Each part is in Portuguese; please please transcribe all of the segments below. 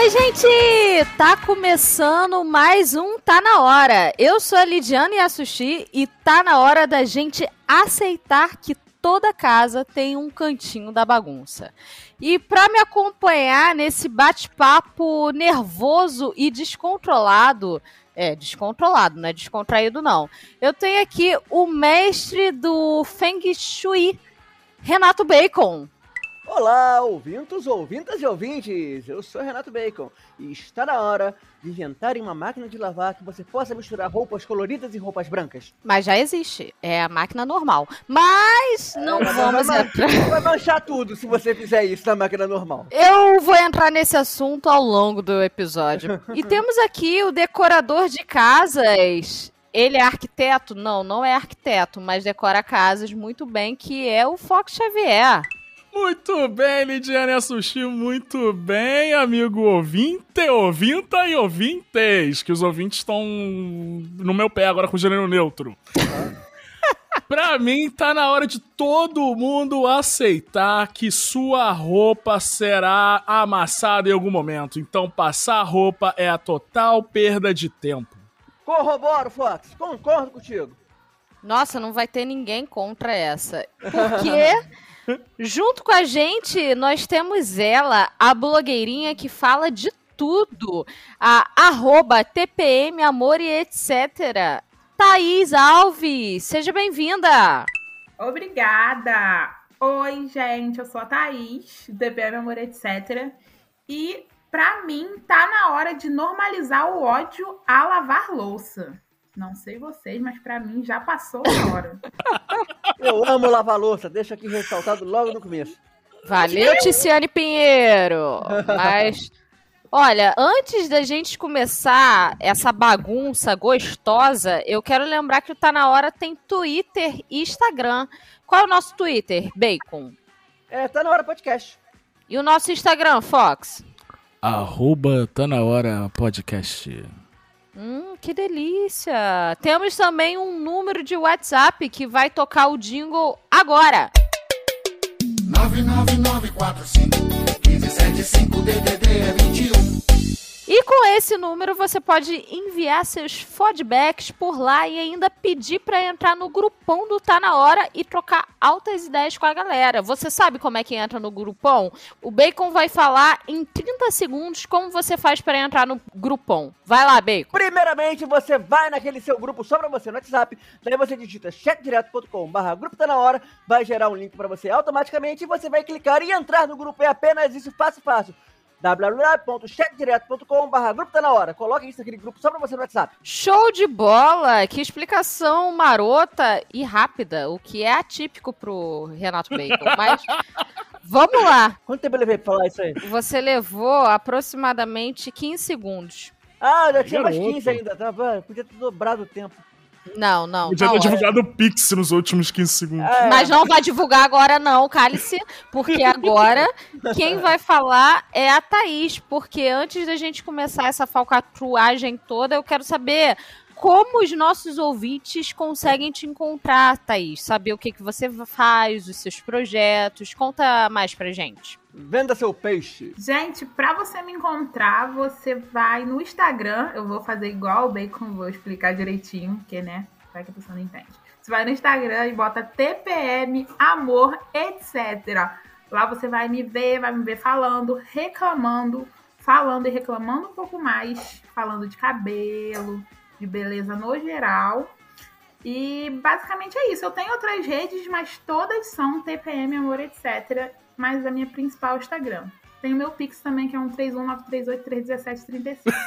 Oi, gente! Tá começando mais um Tá Na Hora. Eu sou a Lidiane Yasushi e tá na hora da gente aceitar que toda casa tem um cantinho da bagunça. E para me acompanhar nesse bate-papo nervoso e descontrolado, é, descontrolado, não é descontraído não. Eu tenho aqui o mestre do Feng Shui, Renato Bacon. Olá, ouvintos, ouvintas e ouvintes! Eu sou Renato Bacon e está na hora de inventarem uma máquina de lavar que você possa misturar roupas coloridas e roupas brancas. Mas já existe, é a máquina normal. Mas não É, vamos vai, entrar. vai manchar tudo se você fizer isso na máquina normal. Eu vou entrar nesse assunto ao longo do episódio. E temos aqui o decorador de casas. Ele é arquiteto? Não, não é arquiteto, mas decora casas muito bem, que é o Fox Xavier. Muito bem, Lidiane Sushi, muito bem, amigo ouvinte, ouvinta e ouvintes, que os ouvintes estão no meu pé agora com o gênero neutro. pra mim, tá na hora de todo mundo aceitar que sua roupa será amassada em algum momento. Então, passar roupa é a total perda de tempo. Corroboro, Fox, concordo contigo. Nossa, não vai ter ninguém contra essa. Porque, junto com a gente, nós temos ela, a blogueirinha que fala de tudo. A arroba TPM Amor e etc. Thaís Alves, seja bem-vinda. Obrigada! Oi, gente, eu sou a Thaís, do DPM Amor Etc. E, pra mim, tá na hora de normalizar o ódio a lavar louça. Não sei vocês, mas pra mim já passou a hora. Eu amo lavar louça, deixa aqui ressaltado logo no começo. Valeu, Ticiane Pinheiro. Mas, olha, antes da gente começar essa bagunça gostosa, eu quero lembrar que o Tá Na Hora tem Twitter e Instagram. Qual é o nosso Twitter? Bacon. É, tá na hora podcast. E o nosso Instagram, Fox? Arroba tá na hora podcast. Hum, que delícia! Temos também um número de WhatsApp que vai tocar o jingle agora. 99945 DDD é 21. E com esse número você pode enviar seus feedbacks por lá e ainda pedir para entrar no grupão do Tá Na Hora e trocar altas ideias com a galera. Você sabe como é que entra no grupão? O Bacon vai falar em 30 segundos como você faz para entrar no grupão. Vai lá, Bacon. Primeiramente, você vai naquele seu grupo só pra você no WhatsApp, daí você digita chatdireto.com barra grupo tá na hora, vai gerar um link pra você automaticamente e você vai clicar e entrar no grupo. É apenas isso, fácil, fácil. www.chatdireto.com barra grupo tá na hora. Coloca isso naquele grupo só pra você no WhatsApp. Show de bola! Que explicação marota e rápida, o que é atípico pro Renato Bacon. Mas vamos lá. Quanto tempo eu levei pra falar isso aí? Você levou aproximadamente 15 segundos. Ah, já tinha mais Garoto. 15 ainda, tá? Pô, Podia ter dobrado o tempo. Não, não. Podia na ter hora. divulgado o Pix nos últimos 15 segundos. É, Mas não vai divulgar agora, não, cálice, porque agora quem vai falar é a Thaís. Porque antes da gente começar essa falcatruagem toda, eu quero saber como os nossos ouvintes conseguem te encontrar, Thaís. Saber o que, que você faz, os seus projetos. Conta mais pra gente. Venda seu peixe. Gente, pra você me encontrar, você vai no Instagram. Eu vou fazer igual o Bacon, vou explicar direitinho, porque, né? Vai que a pessoa não entende. Você vai no Instagram e bota TPM Amor, etc. Lá você vai me ver, vai me ver falando, reclamando, falando e reclamando um pouco mais, falando de cabelo, de beleza no geral. E basicamente é isso. Eu tenho outras redes, mas todas são TPM Amor, etc. Mas a minha principal é o Instagram. Tem o meu Pix também, que é um 3193831731735.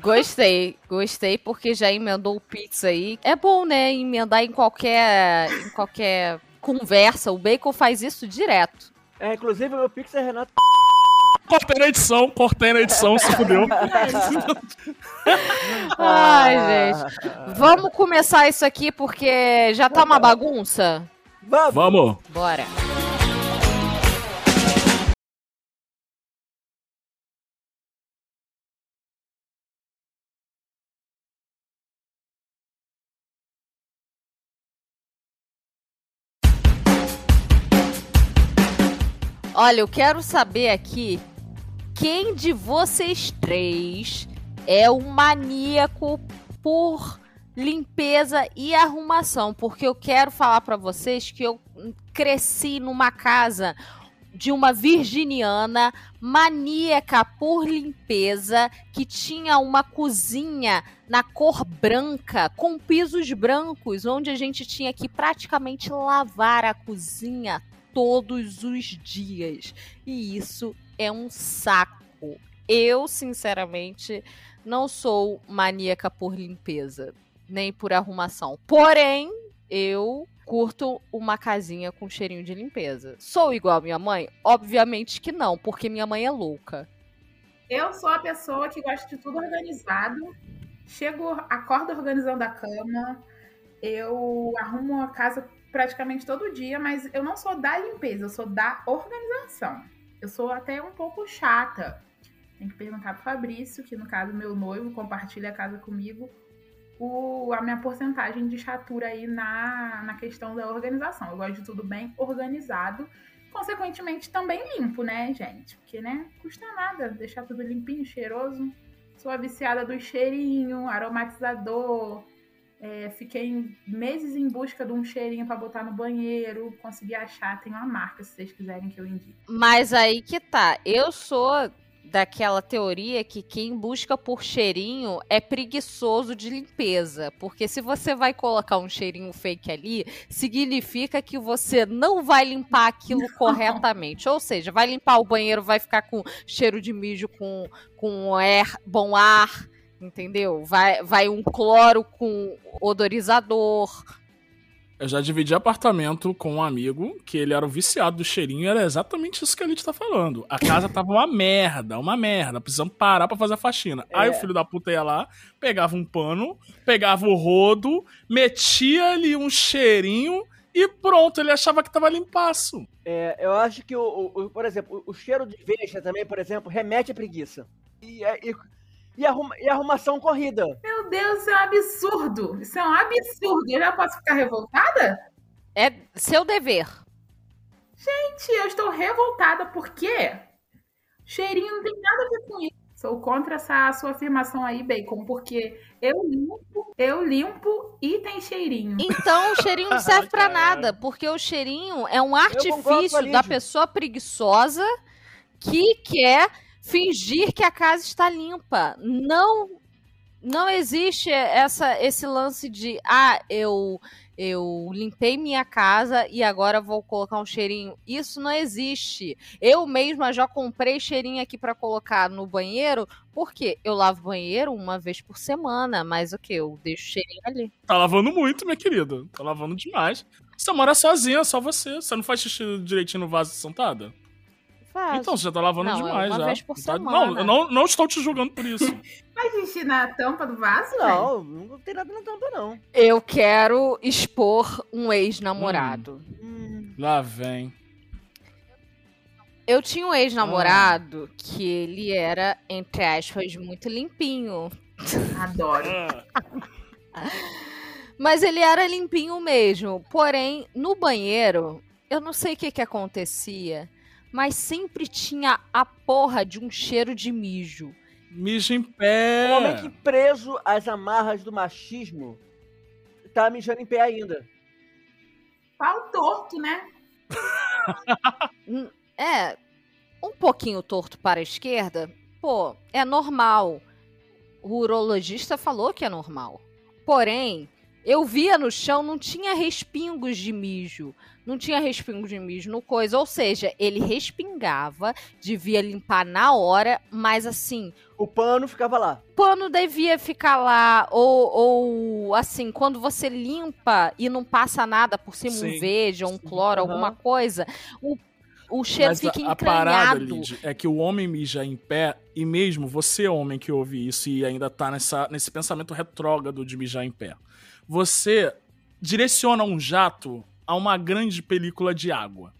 Gostei, gostei, porque já emendou o Pix aí. É bom, né? Emendar em qualquer, em qualquer conversa. O Bacon faz isso direto. É, inclusive, o meu Pix é Renato. Cortei na edição, cortei na edição, se fudeu. Ai, gente. Vamos começar isso aqui porque já tá uma bagunça? Vamos! Vamos. Bora. Olha, eu quero saber aqui quem de vocês três é o maníaco por limpeza e arrumação, porque eu quero falar para vocês que eu cresci numa casa de uma virginiana maníaca por limpeza que tinha uma cozinha na cor branca com pisos brancos, onde a gente tinha que praticamente lavar a cozinha todos os dias. E isso é um saco. Eu, sinceramente, não sou maníaca por limpeza, nem por arrumação. Porém, eu curto uma casinha com cheirinho de limpeza. Sou igual a minha mãe? Obviamente que não, porque minha mãe é louca. Eu sou a pessoa que gosta de tudo organizado. Chego, acordo organizando a cama. Eu arrumo a casa praticamente todo dia, mas eu não sou da limpeza, eu sou da organização. Eu sou até um pouco chata. Tem que perguntar pro Fabrício, que no caso meu noivo compartilha a casa comigo, o, a minha porcentagem de chatura aí na, na questão da organização. Eu gosto de tudo bem organizado, consequentemente também limpo, né, gente? Porque, né, custa nada deixar tudo limpinho, cheiroso. Sou a viciada do cheirinho, aromatizador, é, fiquei meses em busca de um cheirinho para botar no banheiro. Consegui achar, tem uma marca se vocês quiserem que eu indique. Mas aí que tá. Eu sou daquela teoria que quem busca por cheirinho é preguiçoso de limpeza. Porque se você vai colocar um cheirinho fake ali, significa que você não vai limpar aquilo corretamente. Ou seja, vai limpar o banheiro, vai ficar com cheiro de mijo com, com ar, bom ar entendeu? Vai, vai um cloro com odorizador. Eu já dividi apartamento com um amigo que ele era o viciado do cheirinho e era exatamente isso que a gente tá falando. A casa tava uma merda, uma merda, precisamos parar pra fazer a faxina. É. Aí o filho da puta ia lá, pegava um pano, pegava o rodo, metia ali um cheirinho e pronto, ele achava que tava limpaço. É, eu acho que, o, o, por exemplo, o cheiro de veja também, por exemplo, remete à preguiça. E, é, e e, arruma, e arrumação corrida. Meu Deus, isso é um absurdo. Isso é um absurdo. Eu já posso ficar revoltada? É seu dever. Gente, eu estou revoltada porque cheirinho não tem nada a ver com isso. Sou contra essa sua afirmação aí, Bacon, porque eu limpo, eu limpo e tem cheirinho. Então o cheirinho não serve para nada, porque o cheirinho é um artifício da pessoa preguiçosa que quer fingir que a casa está limpa. Não não existe essa esse lance de ah, eu eu limpei minha casa e agora vou colocar um cheirinho. Isso não existe. Eu mesma já comprei cheirinho aqui para colocar no banheiro, porque eu lavo banheiro uma vez por semana, mas o que? Eu deixo cheirinho ali. Tá lavando muito, minha querida. Tá lavando demais. Você mora sozinha, só você. Você não faz xixi direitinho no vaso sentada? Faço. Então, você já tá lavando não, demais uma já. Vez por Tá- semana. Não, eu não, não estou te julgando por isso. Faz xixi na tampa do vaso, gente? Não, não tem nada na tampa, não. Eu quero expor um ex-namorado. Hum, Lá vem. Eu tinha um ex-namorado que ele era, entre aspas, muito limpinho. Adoro. Ah, Mas ele era limpinho mesmo. Porém, no banheiro, eu não sei o que que acontecia, mas sempre tinha a porra de um cheiro de mijo. Mija em pé. O homem que preso às amarras do machismo tá mijando em pé ainda. Pau torto, né? É, um pouquinho torto para a esquerda, pô, é normal. O urologista falou que é normal. Porém, eu via no chão, não tinha respingos de mijo. Não tinha respingos de mijo no coisa. Ou seja, ele respingava, devia limpar na hora, mas assim, O pano ficava lá. o pano devia ficar lá. Ou, ou assim, quando você limpa e não passa nada por cima, um Sim. verde ou um cloro, Aham. alguma coisa, o, o cheiro Mas fica a, a parada. Lid, é que o homem mija em pé, e mesmo você, homem que ouve isso e ainda tá nessa, nesse pensamento retrógrado de mijar em pé, você direciona um jato a uma grande película de água.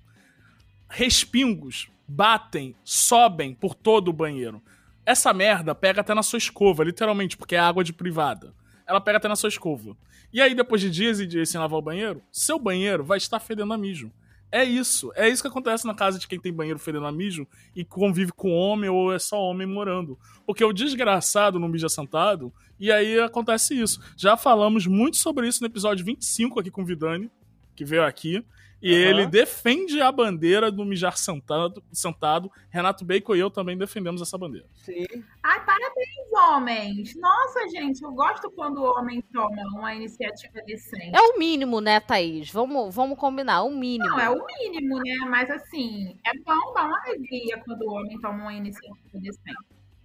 Respingos batem, sobem por todo o banheiro. Essa merda pega até na sua escova, literalmente, porque é água de privada. Ela pega até na sua escova. E aí, depois de dias e dias sem lavar o banheiro, seu banheiro vai estar fedendo a mijo. É isso. É isso que acontece na casa de quem tem banheiro fedendo a mijo e convive com homem ou é só homem morando. Porque o desgraçado não mija sentado e aí acontece isso. Já falamos muito sobre isso no episódio 25 aqui com o Vidani, que veio aqui. E Aham. ele defende a bandeira do mijar sentado, sentado. Renato Bacon e eu também defendemos essa bandeira. Sim. Ai, parabéns, homens. Nossa, gente, eu gosto quando o homem toma uma iniciativa decente. É o mínimo, né, Thaís? Vamos, vamos combinar, o mínimo. Não, é o mínimo, né? Mas assim, é bom dar uma alegria quando o homem toma uma iniciativa decente.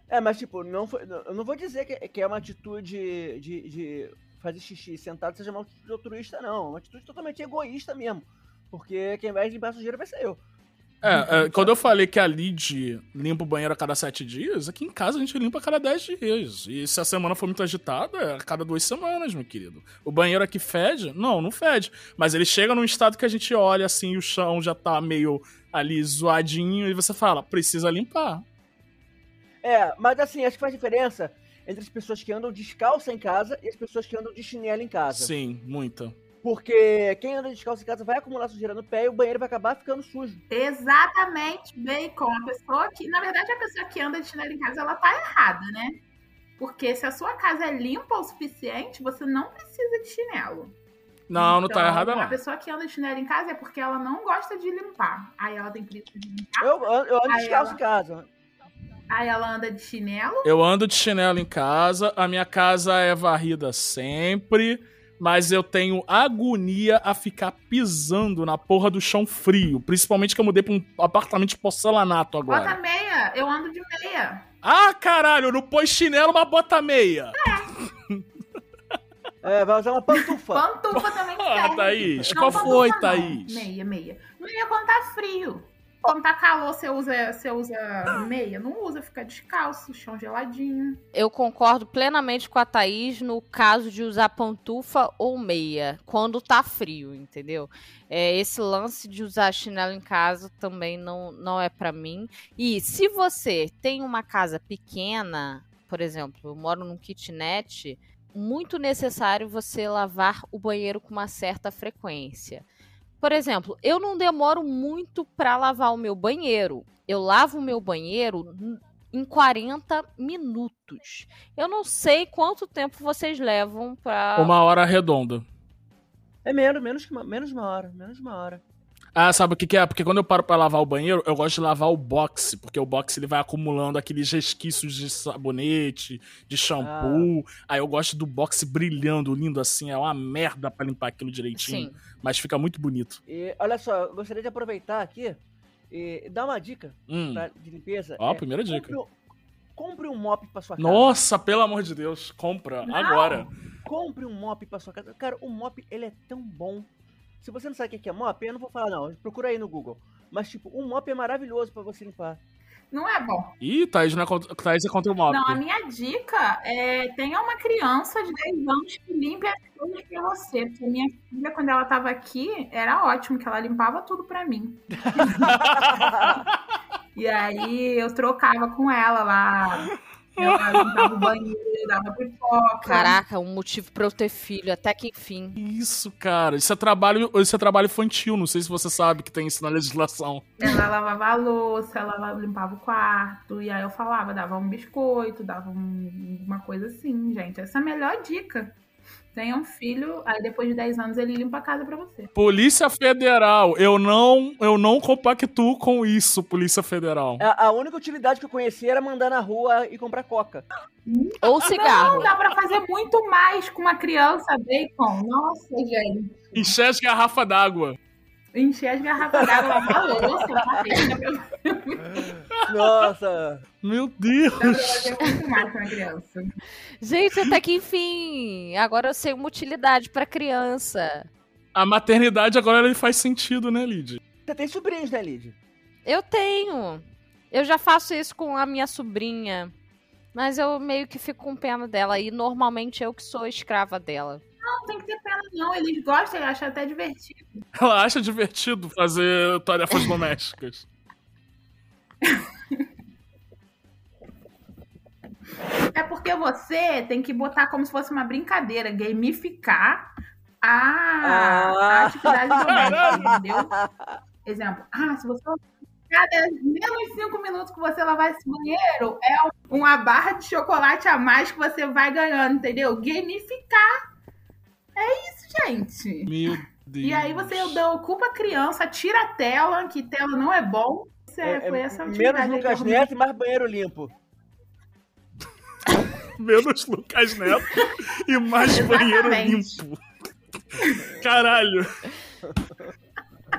É, mas tipo, não foi, não- eu não vou dizer que, que é uma atitude de, de fazer xixi sentado seja uma atitude altruísta, não. É uma atitude totalmente egoísta mesmo. Porque quem vai limpar a sujeira vai ser eu. É, é, quando eu falei que a Lid limpa o banheiro a cada sete dias, aqui em casa a gente limpa a cada dez dias. E se a semana for muito agitada, é a cada duas semanas, meu querido. O banheiro aqui fede? Não, não fede. Mas ele chega num estado que a gente olha assim, o chão já tá meio ali zoadinho, e você fala, precisa limpar. É, mas assim, acho que faz diferença entre as pessoas que andam descalça em casa e as pessoas que andam de chinelo em casa. Sim, muita. Porque quem anda descalço em casa vai acumular sujeira no pé e o banheiro vai acabar ficando sujo. Exatamente, bacon. A pessoa que, na verdade, a pessoa que anda de chinelo em casa, ela tá errada, né? Porque se a sua casa é limpa o suficiente, você não precisa de chinelo. Não, não tá Então, errada A não. pessoa que anda de chinelo em casa é porque ela não gosta de limpar. Aí ela tem preguiça de limpar. Eu, ando- eu ando descalço ela- em casa. Aí ela anda de chinelo. Eu ando de chinelo em casa, a minha casa é varrida sempre, mas eu tenho agonia a ficar pisando na porra do chão frio. Principalmente que eu mudei pra um apartamento de porcelanato Bota agora. meia. Eu ando de meia. Ah, caralho, não põe chinelo, mas bota meia. É, vai usar uma pantufa. Pantufa também Ah, serve. Thaís, Não, qual foi, não. Thaís? Meia, meia. Meia quando tá frio. Quando tá calor, você usa, você usa meia? Não usa, fica descalço, chão geladinho. Eu concordo plenamente com a Thaís no caso de usar pantufa ou meia, quando tá frio, entendeu? É, esse lance de usar chinelo em casa também não, não é pra mim. E se você tem uma casa pequena, por exemplo, eu moro num kitnet, muito necessário você lavar o banheiro com uma certa frequência. Por exemplo, eu não demoro muito pra lavar o meu banheiro. Eu lavo o meu banheiro em 40 minutos. Eu não sei quanto tempo vocês levam pra. Uma hora redonda. É menos, menos, que uma, menos uma hora. Menos uma hora. Ah, sabe o que, que é? Porque quando eu paro pra lavar o banheiro, eu gosto de lavar o boxe, porque o boxe ele vai acumulando aqueles resquícios de sabonete, de shampoo. Aí eu gosto do boxe brilhando, lindo assim, é uma merda pra limpar aquilo direitinho, Sim. mas fica muito bonito. E olha só, eu gostaria de aproveitar aqui e dar uma dica Hum. pra- de limpeza. Ó, É, primeira dica. Compre, um- compre um mop pra sua casa. Nossa, pelo amor de Deus, compra Não. agora. Compre um mop pra sua casa. Cara, o mop, ele é tão bom. Se você não sabe o que é mop, eu não vou falar não. Procura aí no Google. Mas, tipo, um mop é maravilhoso pra você limpar. Não é bom. Ih, Thaís, não é contra, Thaís é contra o mop. Não, a minha dica é tenha uma criança de 10 anos que limpe as coisas pra você. Porque minha filha, quando ela tava aqui, era ótimo, que ela limpava tudo pra mim. E aí eu trocava com ela lá. Ela limpava o banheiro, dava pipoca. Caraca, um motivo pra eu ter filho, até que enfim. Isso, cara. Isso é trabalho, isso é trabalho infantil. Não sei se você sabe que tem isso na legislação. Ela lavava a louça, ela limpava o quarto. E aí eu falava, dava um biscoito, dava um- uma coisa assim, gente. Essa é a melhor dica. Tenha um filho, aí depois de 10 anos ele limpa a casa pra você. Polícia Federal, eu não, eu não compactuo com isso, Polícia Federal. A, a única utilidade que eu conhecia era mandar na rua e comprar coca. Ou cigarro. Não, dá pra fazer muito mais com uma criança, bacon. Nossa, gente. Encher as garrafas d'água. Encher as garrafas d'água, lavar a louça, varrer. Nossa! Meu pra Deus. muito mais com uma criança. Gente, até que enfim. Agora eu sei uma utilidade pra criança. A maternidade agora ele faz sentido, né, Lid? Você tem sobrinhos, né, Lid? Eu tenho. Eu já faço isso com a minha sobrinha. Mas eu meio que fico com pena dela. E normalmente eu que sou escrava dela. Não tem que ter pena, não. Eles gostam, eles acham até divertido. Ela acha divertido fazer tarefas domésticas. É porque você tem que botar como se fosse uma brincadeira, gamificar a, Ah. a atividade doméstica, entendeu? Exemplo, ah, se você cada menos cinco minutos que você lavar esse banheiro, é uma barra de chocolate a mais que você vai ganhando, entendeu? Gamificar. É isso, gente. Meu Deus. E aí você ocupa a criança, tira a tela, que tela não é bom. Isso é, É- é foi essa menos Lucas Neto e mais banheiro limpo. Menos Lucas Neto e mais banheiro limpo. Caralho,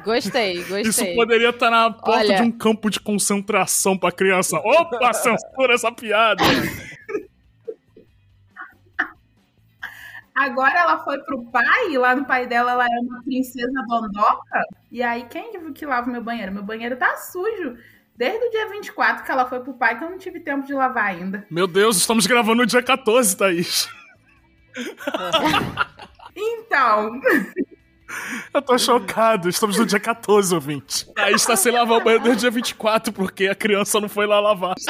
Gostei, isso gostei. poderia estar na porta Olha- de um campo de concentração pra criança. Opa, censura essa piada. Agora ela foi pro pai, e lá no pai dela ela é uma princesa dondoca. E aí, quem que- que lava meu banheiro? Meu banheiro tá sujo. Desde o dia 24 que ela foi pro pai, que eu não tive tempo de lavar ainda. Meu Deus, estamos gravando no dia 14, Thaís. Então, Eu tô chocado, estamos no dia 14, ouvinte. Thaís tá sem lavar o banheiro desde o dia 24, porque a criança não foi lá lavar.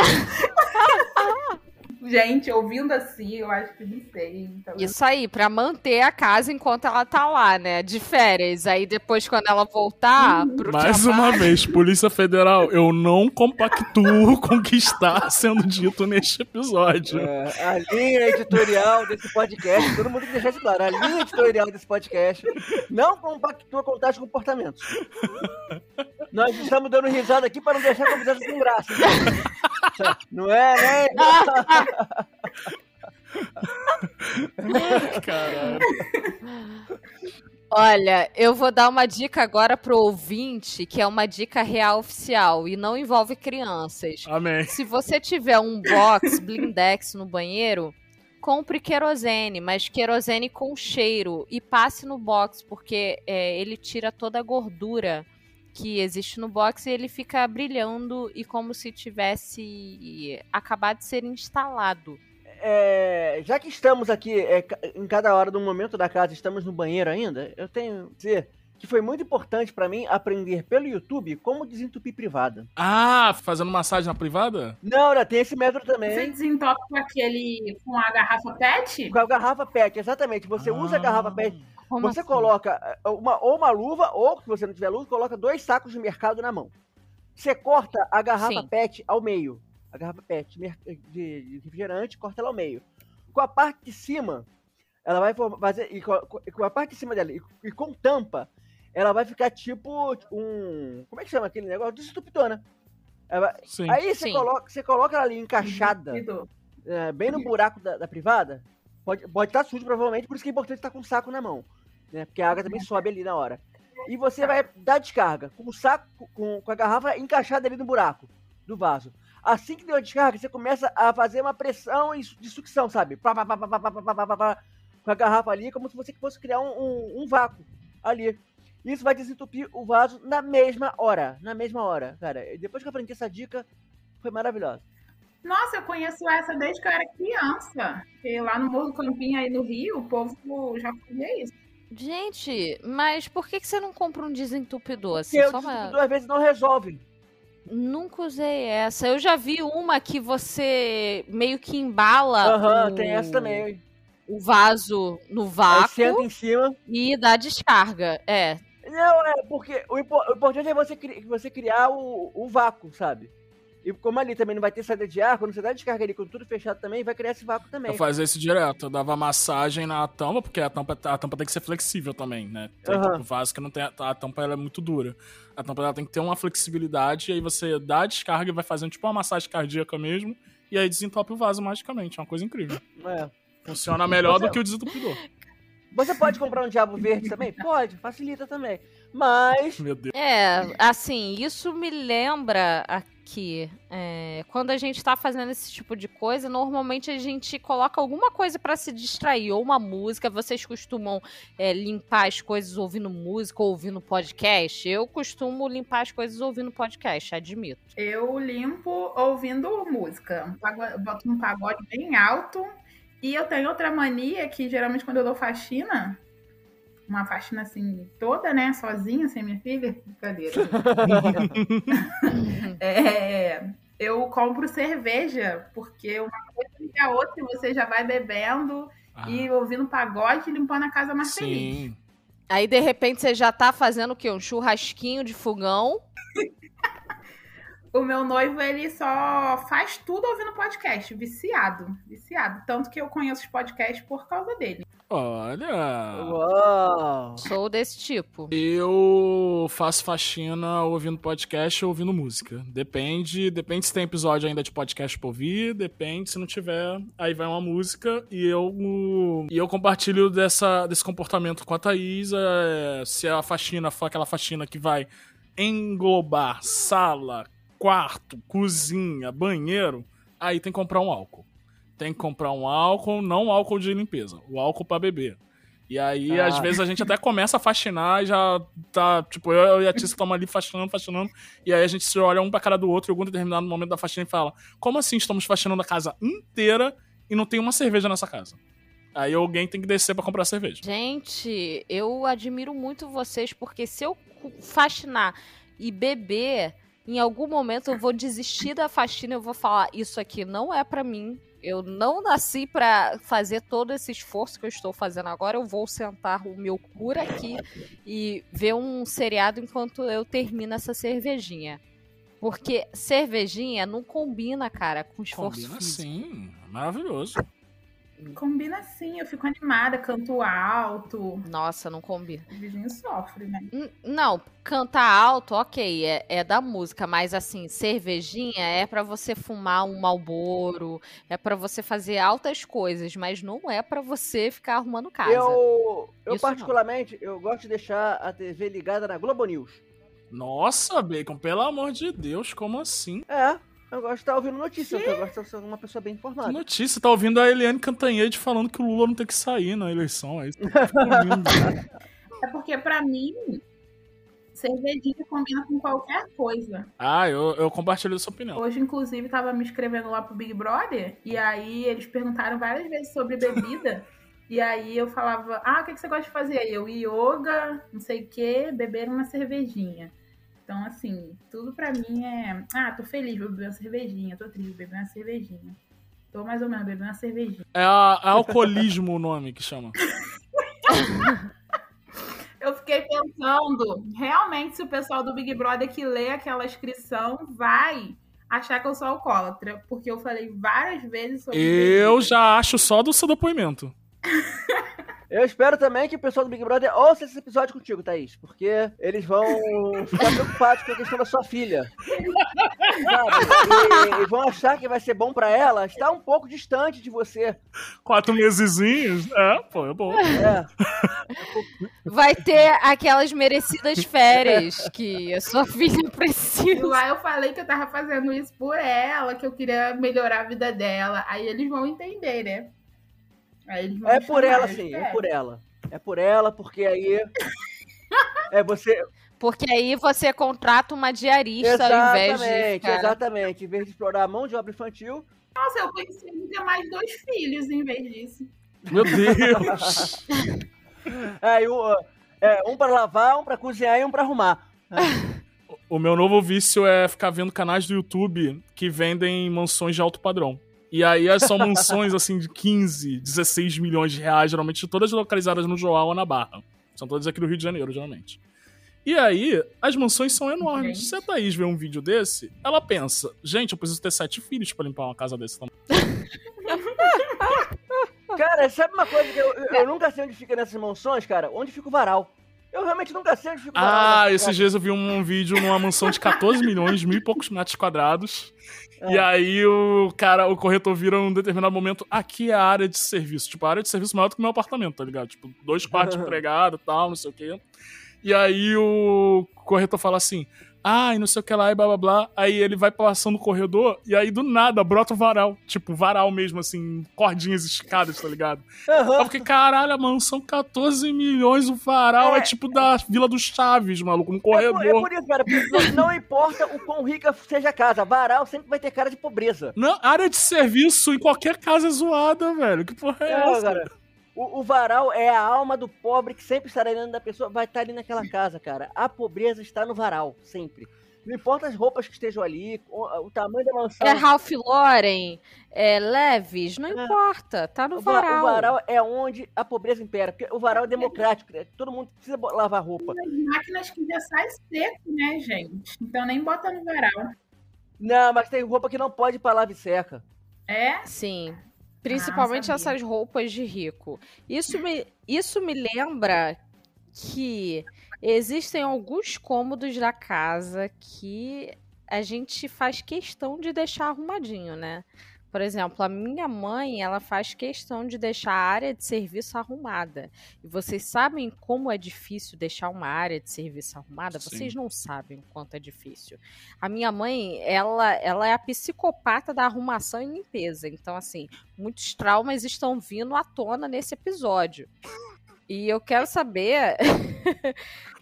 gente, ouvindo assim, eu acho que não sei. Então, Isso aí, pra manter a casa enquanto ela tá lá, né? De férias. Aí depois, quando ela voltar pro Mais trabalho- uma vez, Polícia Federal, eu não compactuo com o que está sendo dito neste episódio. É, a linha editorial desse podcast, todo mundo tem que deixar isso claro, a linha editorial desse podcast não compactua com tais comportamentos. Nós estamos dando risada aqui para não deixar a convidada sem graça. Não é, né? Caralho. Olha, eu vou dar uma dica agora pro ouvinte, que é uma dica real oficial e não envolve crianças. Amém. Se você tiver um box blindex no banheiro, compre querosene, mas querosene com cheiro e passe no box, porque é, ele tira toda a gordura que existe no box e ele fica brilhando e como se tivesse acabado de ser instalado. É, já que estamos aqui é, em cada hora do momento da casa, estamos no banheiro ainda, eu tenho que dizer que foi muito importante para mim aprender pelo YouTube como desentupir privada. Ah, fazendo massagem na privada? Não, né, tem esse método você também. desentope com aquele. com a garrafa PET? Com a garrafa PET, exatamente. Você usa a garrafa PET Como você assim? coloca eh, uma, ou uma luva, ou se você não tiver luva, coloca dois sacos de mercado na mão. Você corta a garrafa Sim. PET ao meio. A garrafa PET de, de refrigerante, corta ela ao meio. Com a parte de cima, ela vai fazer. E com, a parte de cima dela, e, e com tampa, ela vai ficar tipo um. Como é que chama aquele negócio? Vai- Sim. Aí você Sim. coloca, você coloca ela ali encaixada é, bem no buraco da, da privada, pode pode estar sujo provavelmente, por isso que é importante estar com o saco na mão, né? Porque a água também sobe ali na hora. E você vai dar descarga com o saco, com, com a garrafa encaixada ali no buraco do vaso. Assim que deu a descarga, você começa a fazer uma pressão de sucção, sabe? Pá, pá, pá, pá, pá, pá, pá, pá, com a garrafa ali, como se você fosse criar um, um, um vácuo ali. Isso vai desentupir o vaso na mesma hora. Na mesma hora, cara. E depois que eu aprendi essa dica, foi maravilhosa. Nossa, eu conheço essa desde que eu era criança. Porque lá no Morro do Campinho, aí no Rio, o povo já fazia isso. Gente, mas por que, que você não compra um desentupidor? Assim, Porque o só uma... às vezes não resolve. Nunca usei essa. Eu já vi uma que você meio que embala Aham, o, tem essa também. o vaso no Aí vácuo senta em cima. e dá descarga. É. Não, é porque o, impo- o importante é você, cri- você criar o, o vácuo, sabe? E como ali também não vai ter saída de ar, quando você dá descarga ali com tudo fechado também, vai criar esse vácuo também. Eu fazia isso direto. Eu dava massagem na tampa, porque a tampa, a tampa tem que ser flexível também, né? Tem tipo vaso que não tem. A, a tampa ela é muito dura. A tampa ela tem que ter uma flexibilidade, e aí você dá a descarga e vai fazendo tipo uma massagem cardíaca mesmo. E aí desentope o vaso magicamente. É uma coisa incrível. É. Funciona melhor Você- do que o desentupidor. Você pode comprar um diabo verde também? Pode, facilita também. Mas. Meu Deus. É, assim, isso me lembra aqui. é, quando a gente tá fazendo esse tipo de coisa, normalmente a gente coloca alguma coisa pra se distrair, ou uma música. Vocês costumam é, limpar as coisas ouvindo música ou ouvindo podcast? Eu costumo limpar as coisas ouvindo podcast, admito. Eu limpo ouvindo música. Boto um pagode bem alto. E eu tenho outra mania que geralmente quando eu dou faxina, uma faxina assim toda, né? Sozinha, sem minha filha. Brincadeira. É, eu compro cerveja, porque uma coisa liga a outra e você já vai bebendo Ah, e ouvindo pagode e limpando a casa mais feliz. sim. Aí, de repente, você já tá fazendo o quê? Um churrasquinho de fogão. O meu noivo, ele só faz tudo ouvindo podcast, viciado, viciado. Tanto que eu conheço os podcasts por causa dele. Olha. Uau! Sou desse tipo. Eu faço faxina ouvindo podcast ou ouvindo música. Depende, depende se tem episódio ainda de podcast pra ouvir, depende se não tiver, aí vai uma música e eu e eu compartilho dessa, desse comportamento com a Thaís, é, se a faxina for aquela faxina que vai englobar sala, quarto, cozinha, banheiro, aí tem que comprar um álcool. Tem que comprar um álcool, não álcool de limpeza, o álcool pra beber. E aí, Ah. às vezes, a gente até começa a faxinar e já tá, tipo, eu e a Tissa estamos ali faxinando, faxinando, e aí a gente se olha um pra cara do outro em algum determinado momento da faxina e fala: Como assim estamos faxinando a casa inteira e não tem uma cerveja nessa casa? Aí alguém tem que descer pra comprar cerveja. Gente, eu admiro muito vocês, porque se eu faxinar e beber, em algum momento eu vou desistir da faxina, eu vou falar, isso aqui não é pra mim. Eu não nasci pra fazer todo esse esforço que eu estou fazendo agora. Eu vou sentar o meu cura aqui e ver um seriado enquanto eu termino essa cervejinha. Porque cervejinha não combina, cara, com esforço Combina físico. sim, maravilhoso. Combina assim, eu fico animada, canto alto. Nossa, não combina. O vizinho sofre, né? N- Não, cantar alto, ok, é, é da música, mas assim, cervejinha é pra você fumar um malboro, é pra você fazer altas coisas, mas não é pra você ficar arrumando casa. Eu, eu Isso não. particularmente, eu gosto de deixar a TV ligada na Globo News. Nossa, Bacon, pelo amor de Deus, como assim? É, eu gosto de estar ouvindo notícia, eu gosto de ser uma pessoa bem informada. Notícia, tá ouvindo a Eliane Cantanhede falando que o Lula não tem que sair na eleição. Aí fica ouvindo. É porque pra mim, cervejinha combina com qualquer coisa. ah, eu, eu compartilho essa opinião. Hoje, inclusive, tava me inscrevendo lá pro Big Brother, e aí eles perguntaram várias vezes sobre bebida. E aí eu falava, ah, o que, que você gosta de fazer? Aí eu, yoga, não sei o quê, beber uma cervejinha. Então, assim, tudo pra mim é. Ah, tô feliz, vou beber uma cervejinha. Tô triste, vou beber uma cervejinha. Tô mais ou menos bebendo uma cervejinha. É, a- é alcoolismo o nome que chama. Eu fiquei pensando, realmente, se o pessoal do Big Brother que lê aquela inscrição vai achar que eu sou alcoólatra. Porque eu falei várias vezes sobre. Eu já acho só do seu depoimento. Eu espero também que o pessoal do Big Brother ouça esse episódio contigo, Thaís, porque eles vão ficar preocupados com a questão da sua filha. Sabe? E, e vão achar que vai ser bom pra ela estar um pouco distante de você. Quatro mesezinhos. É, pô, é bom. É. Vai ter aquelas merecidas férias que a sua filha precisa. lá eu falei que eu tava fazendo isso por ela, que eu queria melhorar a vida dela. Aí eles vão entender, né? É por ela, sim, é por ela. É por ela, porque aí. É você. Porque aí você contrata uma diarista ao invés de Exatamente, ficar... exatamente. Em vez de explorar a mão de obra infantil, Nossa, eu pensei em ter mais dois filhos em vez disso. Meu Deus. aí o- é, um pra lavar, um pra cozinhar e um pra arrumar. O meu novo vício é ficar vendo canais do YouTube que vendem mansões de alto padrão. E aí são mansões assim de 15, 16 milhões de reais, geralmente todas localizadas no Joal ou na Barra. São todas aqui do Rio de Janeiro, geralmente. E aí, as mansões são enormes. Gente. Se a Thaís vê um vídeo desse, ela pensa: gente, eu preciso ter sete filhos pra limpar uma casa desse tamanho. Cara, sabe uma coisa que eu, eu- eu nunca sei onde fica nessas mansões, cara? Onde fica o varal? Eu realmente nunca sei onde fica. Ah, esses dias eu vi um vídeo numa mansão de 14 milhões, mil e poucos metros quadrados. E aí o cara, o corretor vira um determinado momento, aqui é a área de serviço. Tipo, a área de serviço maior do que o meu apartamento, tá ligado? Tipo, dois quartos empregado e tal, não sei o quê. E aí o corretor fala assim, ai, não sei o que lá, e blá blá blá. Aí ele vai passando no corredor, e aí do nada brota o varal. Tipo, varal mesmo, assim, cordinhas escadas, tá ligado? Eu fiquei, caralho, a mansão 14 milhões, o varal é, É. tipo da Vila dos Chaves, maluco, no É por, é corredor. por isso, cara, porque não, não importa o quão rica seja a casa, varal sempre vai ter cara de pobreza. Não, área de serviço em qualquer casa é zoada, velho. Que porra é, É, essa? cara. O, o varal é a alma do pobre que sempre estará dentro da pessoa, vai estar ali naquela casa, cara. A pobreza está no varal, sempre. Não importa as roupas que estejam ali, o, o tamanho da mansão. É Ralph Lauren, é Leves, não É. importa, tá no O va- varal. O varal é onde a pobreza impera, porque o varal é democrático, né? todo mundo precisa lavar roupa. As máquinas que já sai seco, né, gente? Então nem bota no varal. Não, mas tem roupa que não pode ir pra lava e seca. É? Sim. Principalmente Ah, essas roupas de rico. Isso me, isso me lembra que existem alguns cômodos da casa que a gente faz questão de deixar arrumadinho, né? Por exemplo, a minha mãe, ela faz questão de deixar a área de serviço arrumada. E vocês sabem como é difícil deixar uma área de serviço arrumada? Sim. Vocês não sabem o quanto é difícil. A minha mãe, ela, ela é a psicopata da arrumação e limpeza. Então, assim, muitos traumas estão vindo à tona nesse episódio. E eu quero saber,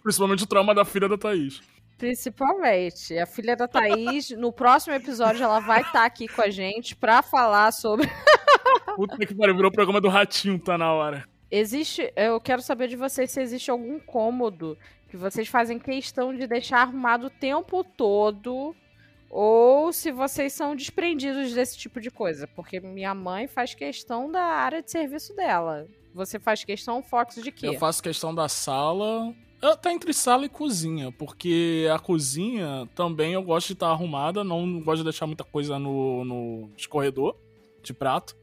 Principalmente o trauma da filha da Thaís. Principalmente, a filha da Thaís, no próximo episódio, ela vai estar aqui com a gente pra falar sobre. Puta que pariu, virou o programa do Ratinho, tá na hora. Existe. Eu quero saber de vocês se existe algum cômodo que vocês fazem questão de deixar arrumado o tempo todo. Ou se vocês são desprendidos desse tipo de coisa. Porque minha mãe faz questão da área de serviço dela. Você faz questão, Fox, de quê? Eu faço questão da sala. Eu- Tá entre sala e cozinha, porque a cozinha também eu gosto de estar arrumada, não gosto de deixar muita coisa no, no escorredor de prato.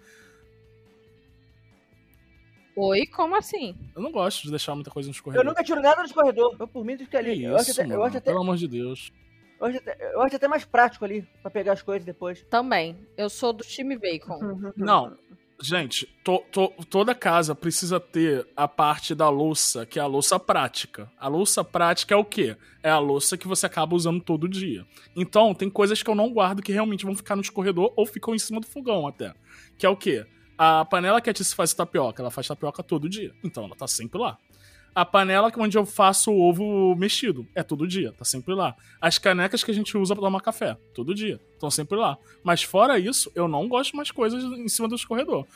Oi, como assim? Eu não gosto de deixar muita coisa no Eu escorredor. nunca tiro nada no corredor. Eu, por mim, fica Que ali. eu, acho isso, até, eu, acho até, pelo amor de Deus. eu, acho até, eu acho até mais prático ali, pra pegar as coisas depois. Também. Eu sou do time bacon. Não, gente, to- to- toda casa precisa ter a parte da louça, que é a louça prática. A louça prática é o quê? É a louça que você acaba usando todo dia. Então, tem coisas que eu não guardo que realmente vão ficar no escorredor ou ficam em cima do fogão até. Que é o quê? A panela que a Tice faz tapioca, ela faz tapioca todo dia. Então, ela tá sempre lá. A panela que- onde eu faço o ovo mexido, é todo dia, tá sempre lá. As canecas que a gente usa pra tomar café, todo dia, estão sempre lá. Mas fora isso, eu não gosto mais coisas em cima do escorredor.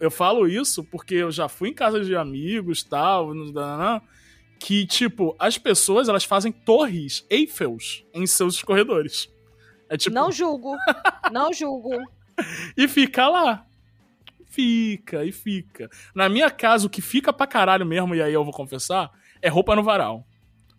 Eu falo isso porque eu já fui em casa de amigos tal, que, tipo, as pessoas elas fazem torres Eiffels em seus escorredores. É tipo, Não julgo. Não julgo. e fica lá. Fica, e fica. Na minha casa, o que fica pra caralho mesmo, e aí eu vou confessar, é roupa no varal.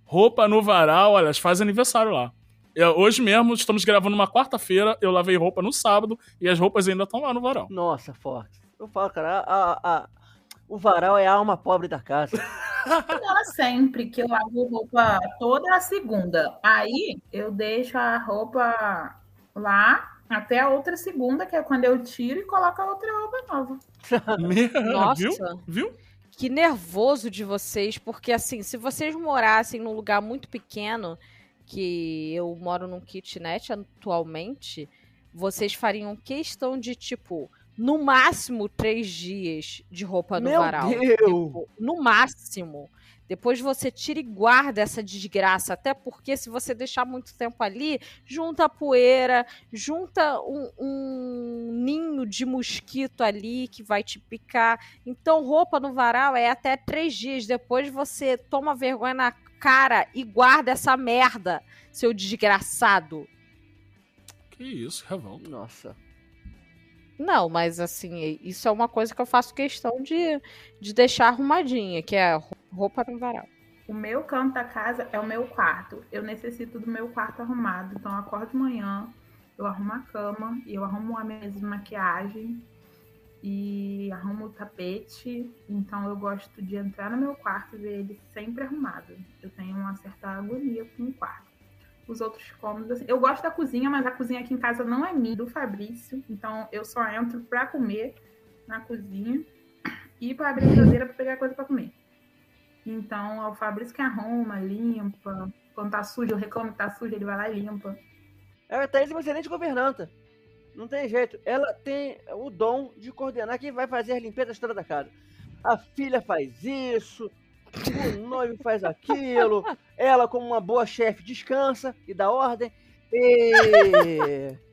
Roupa no varal, olha, faz aniversário lá. Eu- hoje mesmo, estamos gravando uma quarta-feira, eu lavei roupa no sábado e as roupas ainda estão lá no varal. Nossa, forte. Eu falo, cara, a, a- o varal é a alma pobre da casa. Ela sempre que eu lavo roupa toda a segunda. Aí eu deixo a roupa lá até a outra segunda, que é quando eu tiro e coloco a outra roupa nova. Nossa. Viu? Viu? Que nervoso de vocês, porque assim, se vocês morassem num lugar muito pequeno, que eu moro num kitnet atualmente, vocês fariam questão de, tipo, no máximo três dias de roupa no Meu varal. Deus! Tipo, no máximo. Depois você tira e guarda essa desgraça. Até porque se você deixar muito tempo ali, junta poeira, junta um, um ninho de mosquito ali que vai te picar. Então, roupa no varal é até três dias. Depois você toma vergonha na cara e guarda essa merda, seu desgraçado. Que isso, revolta. Nossa. Não, mas assim, isso é uma coisa que eu faço questão de, de deixar arrumadinha, que é roupa no varal. O meu canto da casa é o meu quarto. Eu necessito do meu quarto arrumado. Então eu acordo de manhã, eu arrumo a cama, e eu arrumo a mesa de maquiagem e arrumo o tapete. Então eu gosto de entrar no meu quarto e ver ele sempre arrumado. Eu tenho uma certa agonia com o quarto. Os outros cômodos, assim, eu gosto da cozinha, mas a cozinha aqui em casa não é minha, do Fabrício. Então eu só entro pra comer na cozinha e pra abrir a geladeira pra pegar coisa pra comer. Então, é o Fabrício que arruma, limpa. Quando tá sujo, eu reclamo que tá sujo, ele vai lá e limpa. A Thaís é uma excelente governanta. Não tem jeito. Ela tem o dom de coordenar quem vai fazer as limpezas toda da casa. A filha faz isso, o noivo faz aquilo, ela, como uma boa chefe, descansa e dá ordem. E...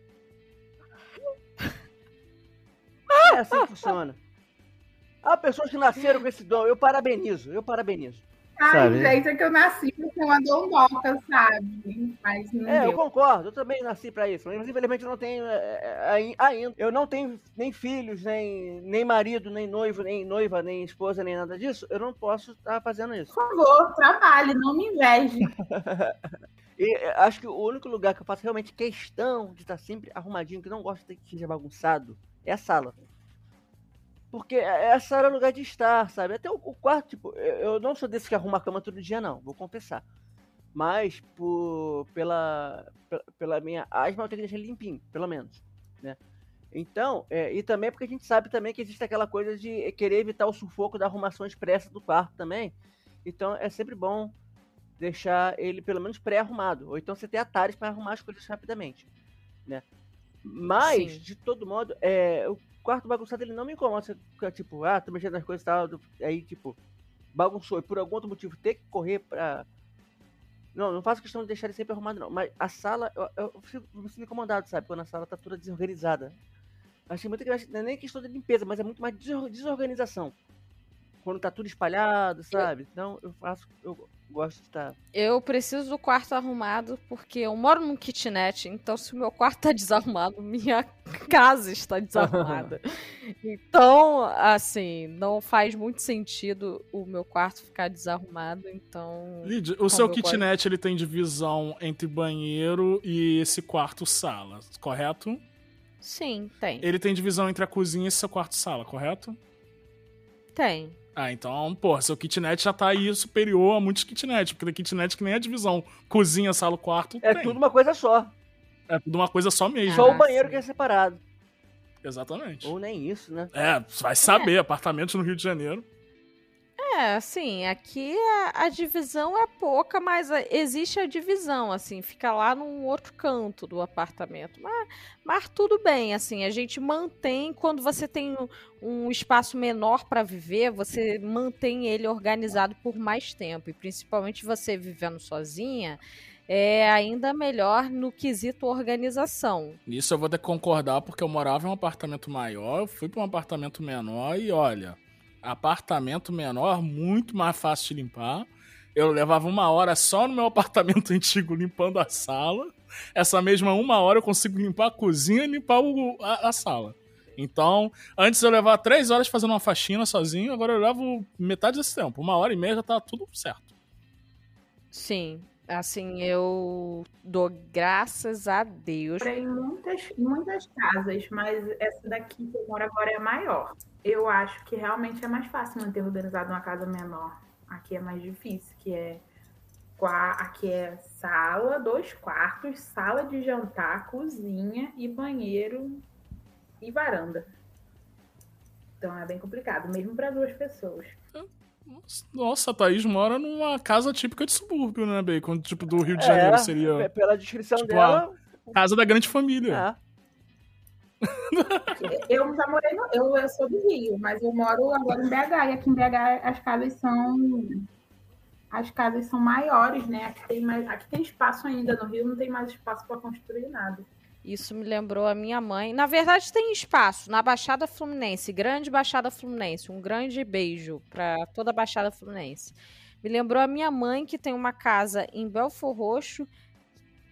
É assim que funciona. Há pessoas que nasceram com esse dom, eu parabenizo, eu parabenizo. Ai, Sabe? gente, é que eu nasci pra ser uma dondoca, sabe? Mas não É, eu deu. concordo, eu também nasci pra isso. Mas infelizmente eu não tenho é, é, ai- ainda. Eu não tenho nem filhos, nem, nem marido, nem noivo, nem noiva, nem esposa, nem nada disso. Eu não posso estar fazendo isso. Por favor, trabalhe, não me inveje. E é, acho que o único lugar que eu faço realmente questão de estar sempre arrumadinho, que não gosto de que seja bagunçado, é a sala. Porque a a sala é lugar de estar, sabe? Até o, o quarto, tipo, eu, não sou desse que arruma a cama todo dia, não, vou confessar. Mas por, pela, pela, minha asma, eu tenho que deixar ele limpinho, pelo menos, né? Então, é, e também porque a gente sabe também que existe aquela coisa de querer evitar o sufoco da arrumação expressa do quarto também. Então é sempre bom deixar ele pelo menos pré-arrumado. Ou então você ter atalhos para arrumar as coisas rapidamente. Né? Mas, Sim. de todo modo, é, o quarto bagunçado ele não me incomoda. Você tipo, ah, tô mexendo nas coisas e tal. Aí, tipo, bagunçou. E por algum outro motivo ter que correr pra. Não, não faço questão de deixar ele sempre arrumado, não. Mas a sala, eu, eu, fico- eu me sinto incomodado, sabe? Quando a sala tá toda desorganizada. Achei muito que não é nem questão de limpeza, mas é muito mais desor- desorganização. Quando tá tudo espalhado, sabe? Então eu faço, eu gosto de estar. Eu preciso do quarto arrumado porque eu moro num kitnet, então se o meu quarto tá desarrumado, minha casa está desarrumada. então, assim, não faz muito sentido o meu quarto ficar desarrumado, então. Lid, o seu eu kitnet ele tem divisão entre banheiro e esse quarto-sala, correto? Sim, tem. Ele tem divisão entre a cozinha e seu quarto-sala, correto? Tem. Ah, então, pô, seu kitnet já tá aí superior a muitos kitnets, porque tem kitnet que nem a divisão cozinha, sala, quarto. É tem. tudo uma coisa só. É tudo uma coisa só mesmo. Só Ah, o banheiro sim. que é separado. Exatamente. Ou nem isso, né? É, vai saber, apartamentos no Rio de Janeiro. É, assim, aqui a, a divisão é pouca, mas existe a divisão, assim, fica lá num outro canto do apartamento. Mas, mas tudo bem, assim, a gente mantém, quando você tem um, um espaço menor para viver, você mantém ele organizado por mais tempo. E principalmente você vivendo sozinha, é ainda melhor no quesito organização. Nisso eu vou ter que concordar, porque eu morava em um apartamento maior, eu fui para um apartamento menor e olha, apartamento menor, muito mais fácil de limpar. Eu levava uma hora só no meu apartamento antigo limpando a sala. Essa mesma uma hora eu consigo limpar a cozinha e limpar o- a, a sala. Então, antes eu levava três horas fazendo uma faxina sozinho, agora eu levo metade desse tempo. Uma hora e meia já tá tudo certo. Sim, assim, eu dou graças a Deus. Morei em muitas, em muitas casas, mas essa daqui que eu moro agora é a maior. Eu acho que realmente é mais fácil manter organizado uma casa menor. Aqui é mais difícil, que é aqui é sala, dois quartos, sala de jantar, cozinha e banheiro e varanda. Então é bem complicado, mesmo para duas pessoas. Nossa, a Thaís mora numa casa típica de subúrbio, né, Bacon? Tipo, do Rio de É, Janeiro seria. pe- Pela descrição Tipo, dela. Casa da grande família. É. Eu já morei no, eu, eu sou do Rio, mas eu moro agora em BH e aqui em BH as casas são as casas são maiores, né? Aqui tem mais, aqui tem espaço ainda no Rio, não tem mais espaço para construir nada. Isso me lembrou a minha mãe. Na verdade, tem espaço na Baixada Fluminense, grande Baixada Fluminense. Um grande beijo para toda a Baixada Fluminense. Me lembrou a minha mãe que tem uma casa em Belfor Roxo,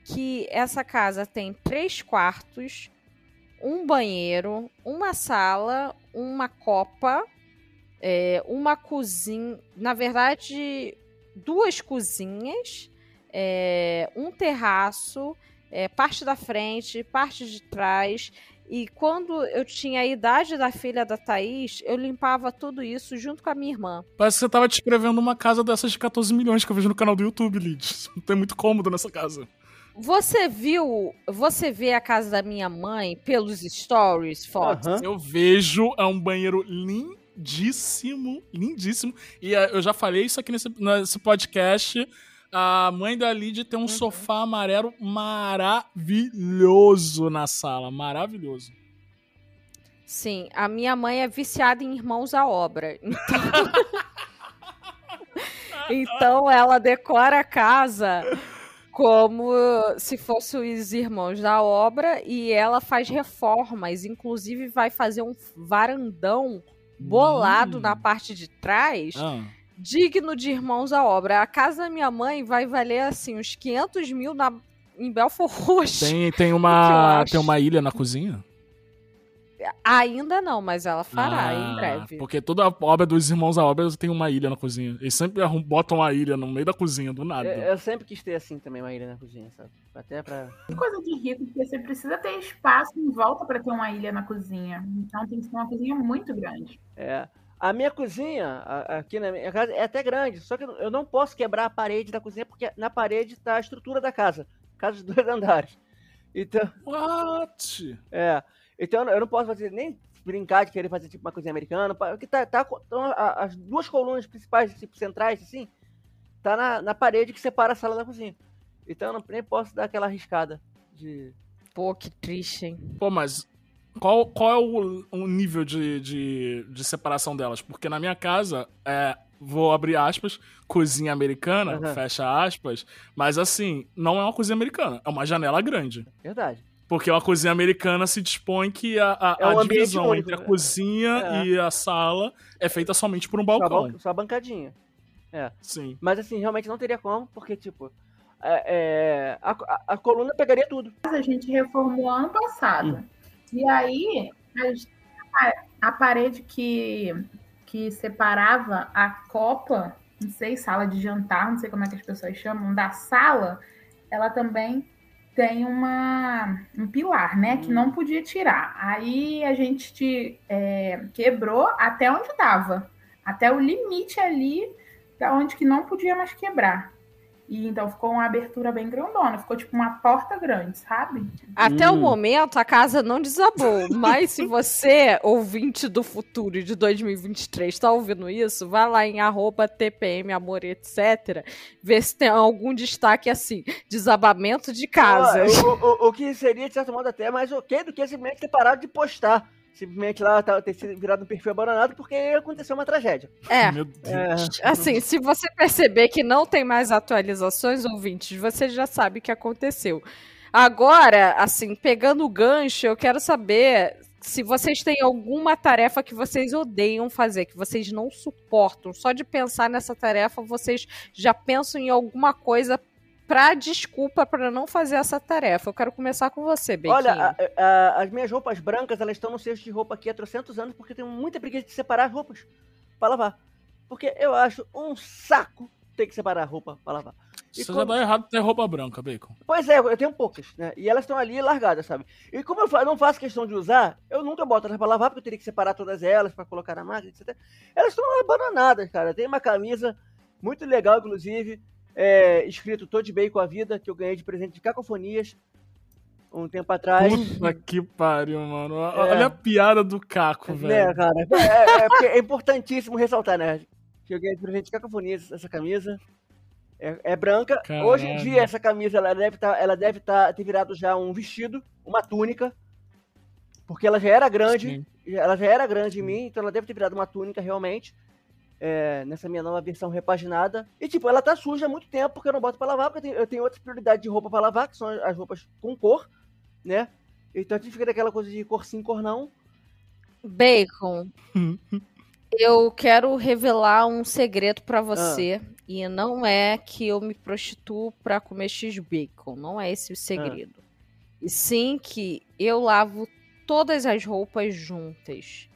que essa casa tem três quartos, um banheiro, uma sala, uma copa, é, uma cozinha. Na verdade, duas cozinhas, é, um terraço é, parte da frente, parte de trás. E quando eu tinha a idade da filha da Thaís, eu limpava tudo isso junto com a minha irmã. Parece que você tava descrevendo uma casa dessas de 14 milhões que eu vejo no canal do YouTube, Lid. Não tem muito cômodo nessa casa. Você viu, você vê a casa da minha mãe pelos stories, fotos? Aham. Eu vejo, é um banheiro lindíssimo, lindíssimo. E eh, eu já falei isso aqui nesse, nesse podcast. A mãe da Lid tem um sofá amarelo maravilhoso na sala. Maravilhoso. Sim, a minha mãe é viciada em irmãos à obra. Então, então ela decora a casa como se fossem os irmãos da obra e ela faz reformas, inclusive vai fazer um varandão bolado Hum. na parte de trás Ah, digno de irmãos à obra. A casa da minha mãe vai valer, assim, uns 500 mil na, em Belfort Roxo. Tem, tem, uma, tem uma ilha na cozinha? Ainda não, mas ela fará em Ah, breve. Porque toda obra dos irmãos à obra tem uma ilha na cozinha. Eles sempre botam uma ilha no meio da cozinha, do nada. Eu, eu sempre quis ter assim também uma ilha na cozinha, sabe? Até pra. Que coisa de rico, porque você precisa ter espaço em volta para ter uma ilha na cozinha. Então tem que ser uma cozinha muito grande. É. A minha cozinha, a- aqui na minha casa, é até grande. Só que eu não posso quebrar a parede da cozinha, porque na parede está a estrutura da casa. Casa de dois andares. Então, What? é. Então eu não posso fazer nem brincar de querer fazer tipo uma cozinha americana. Porque tá, tá, então, as duas colunas principais, tipo, centrais, assim, tá na, na parede que separa a sala da cozinha. Então eu não, nem posso dar aquela arriscada de. Pô, que triste, hein? Pô, mas qual, qual é o, o nível de, de, de separação delas? Porque na minha casa, é, vou abrir aspas, cozinha americana, Aham. fecha aspas, mas assim, não é uma cozinha americana, é uma janela grande. Verdade. Porque uma cozinha americana se dispõe que a, a, É um a divisão único, entre a né? cozinha É. e a sala é feita somente por um Só, balcão. ban- só bancadinha. Sim. Mas assim, realmente não teria como, porque, tipo, é, é, a, a- a coluna pegaria tudo. A gente reformou ano passado. E aí, a, a parede que, que separava a copa, não sei, sala de jantar, não sei como é que as pessoas chamam, da sala, ela também tem uma, um pilar, né? Que não podia tirar. Aí a gente te, é, quebrou até onde dava. Até o limite ali, da onde que não podia mais quebrar. E então ficou uma abertura bem grandona, ficou tipo uma porta grande, sabe? Até o Hum. momento a casa não desabou, mas se você, ouvinte do futuro de 2023, está ouvindo isso, vai lá em arroba TPM, amor, etc, ver se tem algum destaque assim, desabamento de casas. O, o- o que seria, de certo modo, até mais ok do que simplesmente ter parado de postar. Simplesmente lá tá- ter sido virado um perfil abandonado porque aconteceu uma tragédia. É, Meu Deus. É, assim, se você perceber que não tem mais atualizações, ouvintes, você já sabe o que aconteceu. Agora, assim, pegando o gancho, eu quero saber se vocês têm alguma tarefa que vocês odeiam fazer, que vocês não suportam. Só de pensar nessa tarefa, vocês já pensam em alguma coisa pra desculpa pra não fazer essa tarefa. Eu quero começar com você, Bequinho. Olha, a- a- as minhas roupas brancas, elas estão no cesto de roupa aqui há trocentos anos porque eu tenho muita preguiça de separar as roupas pra lavar. Porque eu acho um saco ter que separar a roupa pra lavar. E como- já dá errado ter roupa branca, Bacon. Pois é, eu tenho poucas, né? E elas estão ali largadas, sabe? E como eu não faço questão de usar, eu nunca boto elas pra lavar, porque eu teria que separar todas elas pra colocar na máquina, etc. Elas estão abandonadas, cara. Tem uma camisa muito legal, inclusive, é, escrito Tô de bem com a vida, que eu ganhei de presente de cacofonias um tempo atrás. Puta que pariu, mano. É. Olha a piada do Caco, Né, velho. cara? É, é, porque é importantíssimo ressaltar, né? Que eu ganhei de presente de cacofonias essa camisa. É, é branca. Caralho. Hoje em dia, essa camisa ela deve, tá, ela deve tá, ter virado já um vestido, uma túnica. Porque ela já era grande. Sim. Ela já era grande em mim, então ela deve ter virado uma túnica realmente. É, nessa minha nova versão repaginada. E, tipo, ela tá suja há muito tempo porque eu não boto pra lavar, porque eu tenho, eu tenho outras prioridades de roupa pra lavar, que são as roupas com cor, né? Então a gente fica daquela coisa de cor sim, cor não. Bacon, eu quero revelar um segredo pra você. E não é que eu me prostituo pra comer X-Bacon. Não é esse o segredo. E sim que eu lavo todas as roupas juntas.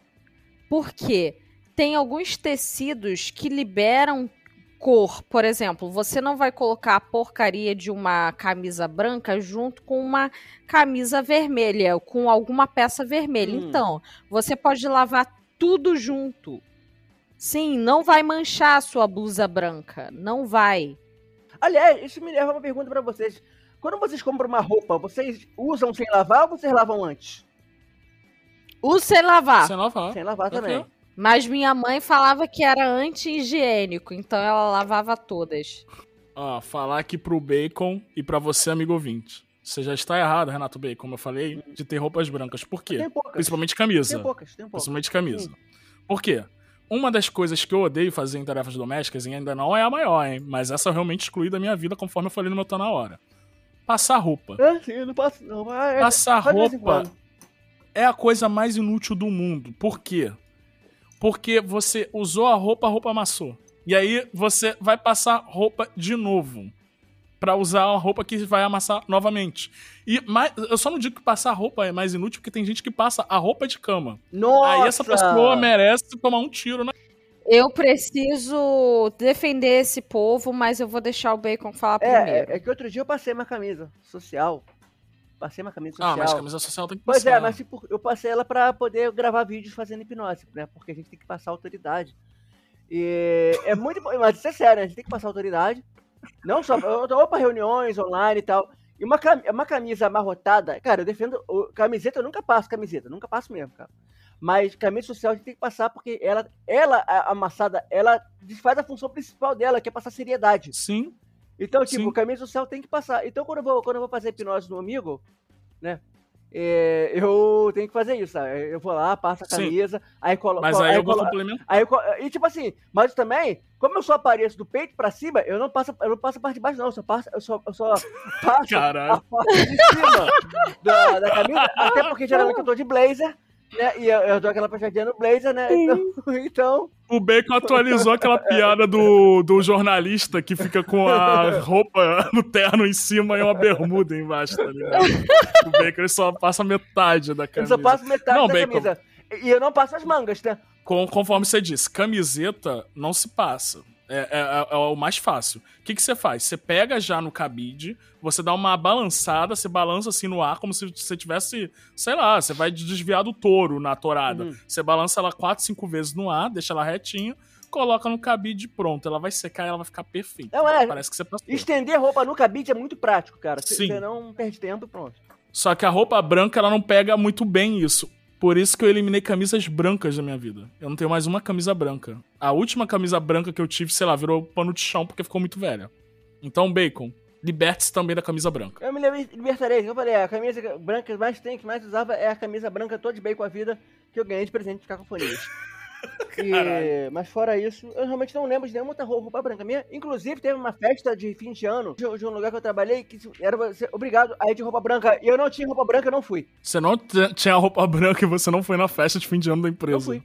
Por quê? Tem alguns tecidos que liberam cor. Por exemplo, você não vai colocar a porcaria de uma camisa branca junto com uma camisa vermelha, com alguma peça vermelha. Hum. Então, você pode lavar tudo junto. Sim, não vai manchar a sua blusa branca. Não vai. Aliás, isso me leva a uma pergunta pra vocês. Quando vocês compram uma roupa, vocês usam sem lavar ou vocês lavam antes? Use sem lavar. Sem lavar. Sem lavar também. Ok. Mas minha mãe falava que era anti-higiênico, então ela lavava todas. Ó, falar aqui pro Bacon e pra você, amigo ouvinte. Você já está errado, Renato Bacon, como eu falei, de ter roupas brancas. Por quê? Tem poucas. Principalmente camisa. Tem poucas, tem poucas. Principalmente camisa. Por quê? Uma das coisas que eu odeio fazer em tarefas domésticas, e ainda não é a maior, hein? Mas essa eu realmente excluí da minha vida, conforme eu falei no meu Tá Na Hora. Passar roupa. É, sim, eu não posso. Não, é, Passar roupa é a coisa mais inútil do mundo. Por quê? Porque você usou a roupa, a roupa amassou. E aí você vai passar roupa de novo. Pra usar a roupa que vai amassar novamente. E mais, eu só não digo que passar roupa é mais inútil, porque tem gente que passa a roupa de cama. Nossa! Aí essa pessoa merece tomar um tiro na. Eu preciso defender esse povo, mas eu vou deixar o Bacon falar primeiro. É, é que outro dia eu passei uma camisa social. Passei uma camisa Ah, social. mas camisa social tem que Pois passar. é, mas tipo, eu passei ela pra poder gravar vídeos fazendo hipnose, né? Porque a gente tem que passar autoridade. E é muito mas isso é sério, a gente tem que passar autoridade. Não só, eu tô pra reuniões online e tal. E uma, uma camisa amarrotada, cara, eu defendo. Camiseta eu nunca passo camiseta, nunca passo mesmo, cara. Mas camisa social a gente tem que passar porque ela, ela amassada, ela faz a função principal dela, que é passar seriedade. Sim. Então, tipo, Sim. camisa social tem que passar. Então, quando eu vou, quando eu vou fazer hipnose no amigo, né? é, eu tenho que fazer isso, sabe? Eu vou lá, passo a Sim. camisa, aí coloco. Mas aí eu vou complementar. aí E tipo assim, mas também, como eu só apareço do peito pra cima, eu não passo, eu não passo a parte de baixo, não. Eu só passo, eu só, eu só passo Caralho. a parte de cima da, da camisa. Até porque geralmente eu tô de blazer, né? E eu, eu dou aquela puxadinha no blazer, né? Então. então O Bacon atualizou aquela piada do, do jornalista que fica com a roupa no terno em cima e uma bermuda embaixo, tá ligado? O Bacon ele só passa metade da eu camisa. só passo metade Não, da Bacon. camisa. E eu não passo as mangas, né? Com- conforme você disse, camiseta não se passa. É, é- é- é o mais fácil. O que, que você faz? Você pega já no cabide, você dá uma balançada, você balança assim no ar, como se você tivesse, sei lá, você vai desviar do touro na torada. Uhum. Você balança ela quatro, cinco vezes no ar, deixa ela retinho, coloca no cabide e pronto. Ela vai secar e ela vai ficar perfeita. Não, é. Parece que você passou. Estender roupa no cabide é muito prático, cara. Sim. você não perde tempo pronto. Só que a roupa branca, ela não pega muito bem isso. Por isso que eu eliminei camisas brancas da minha vida. Eu não tenho mais uma camisa branca. A última camisa branca que eu tive, sei lá, virou pano de chão porque ficou muito velha. Então, Bacon, liberte-se também da camisa branca. Eu me liber- libertarei. Eu falei, a camisa branca que mais tem, que mais usava é a camisa branca toda de bem com a vida que eu ganhei de presente de cacofonias. E- mas fora isso, eu realmente não lembro de nenhuma outra roupa branca minha. Inclusive, teve uma festa de fim de ano de, de um lugar que eu trabalhei que era você obrigado a ir de roupa branca. E eu não tinha roupa branca, eu não fui. Você não tinha roupa branca e você não foi na festa de fim de ano da empresa. Não fui.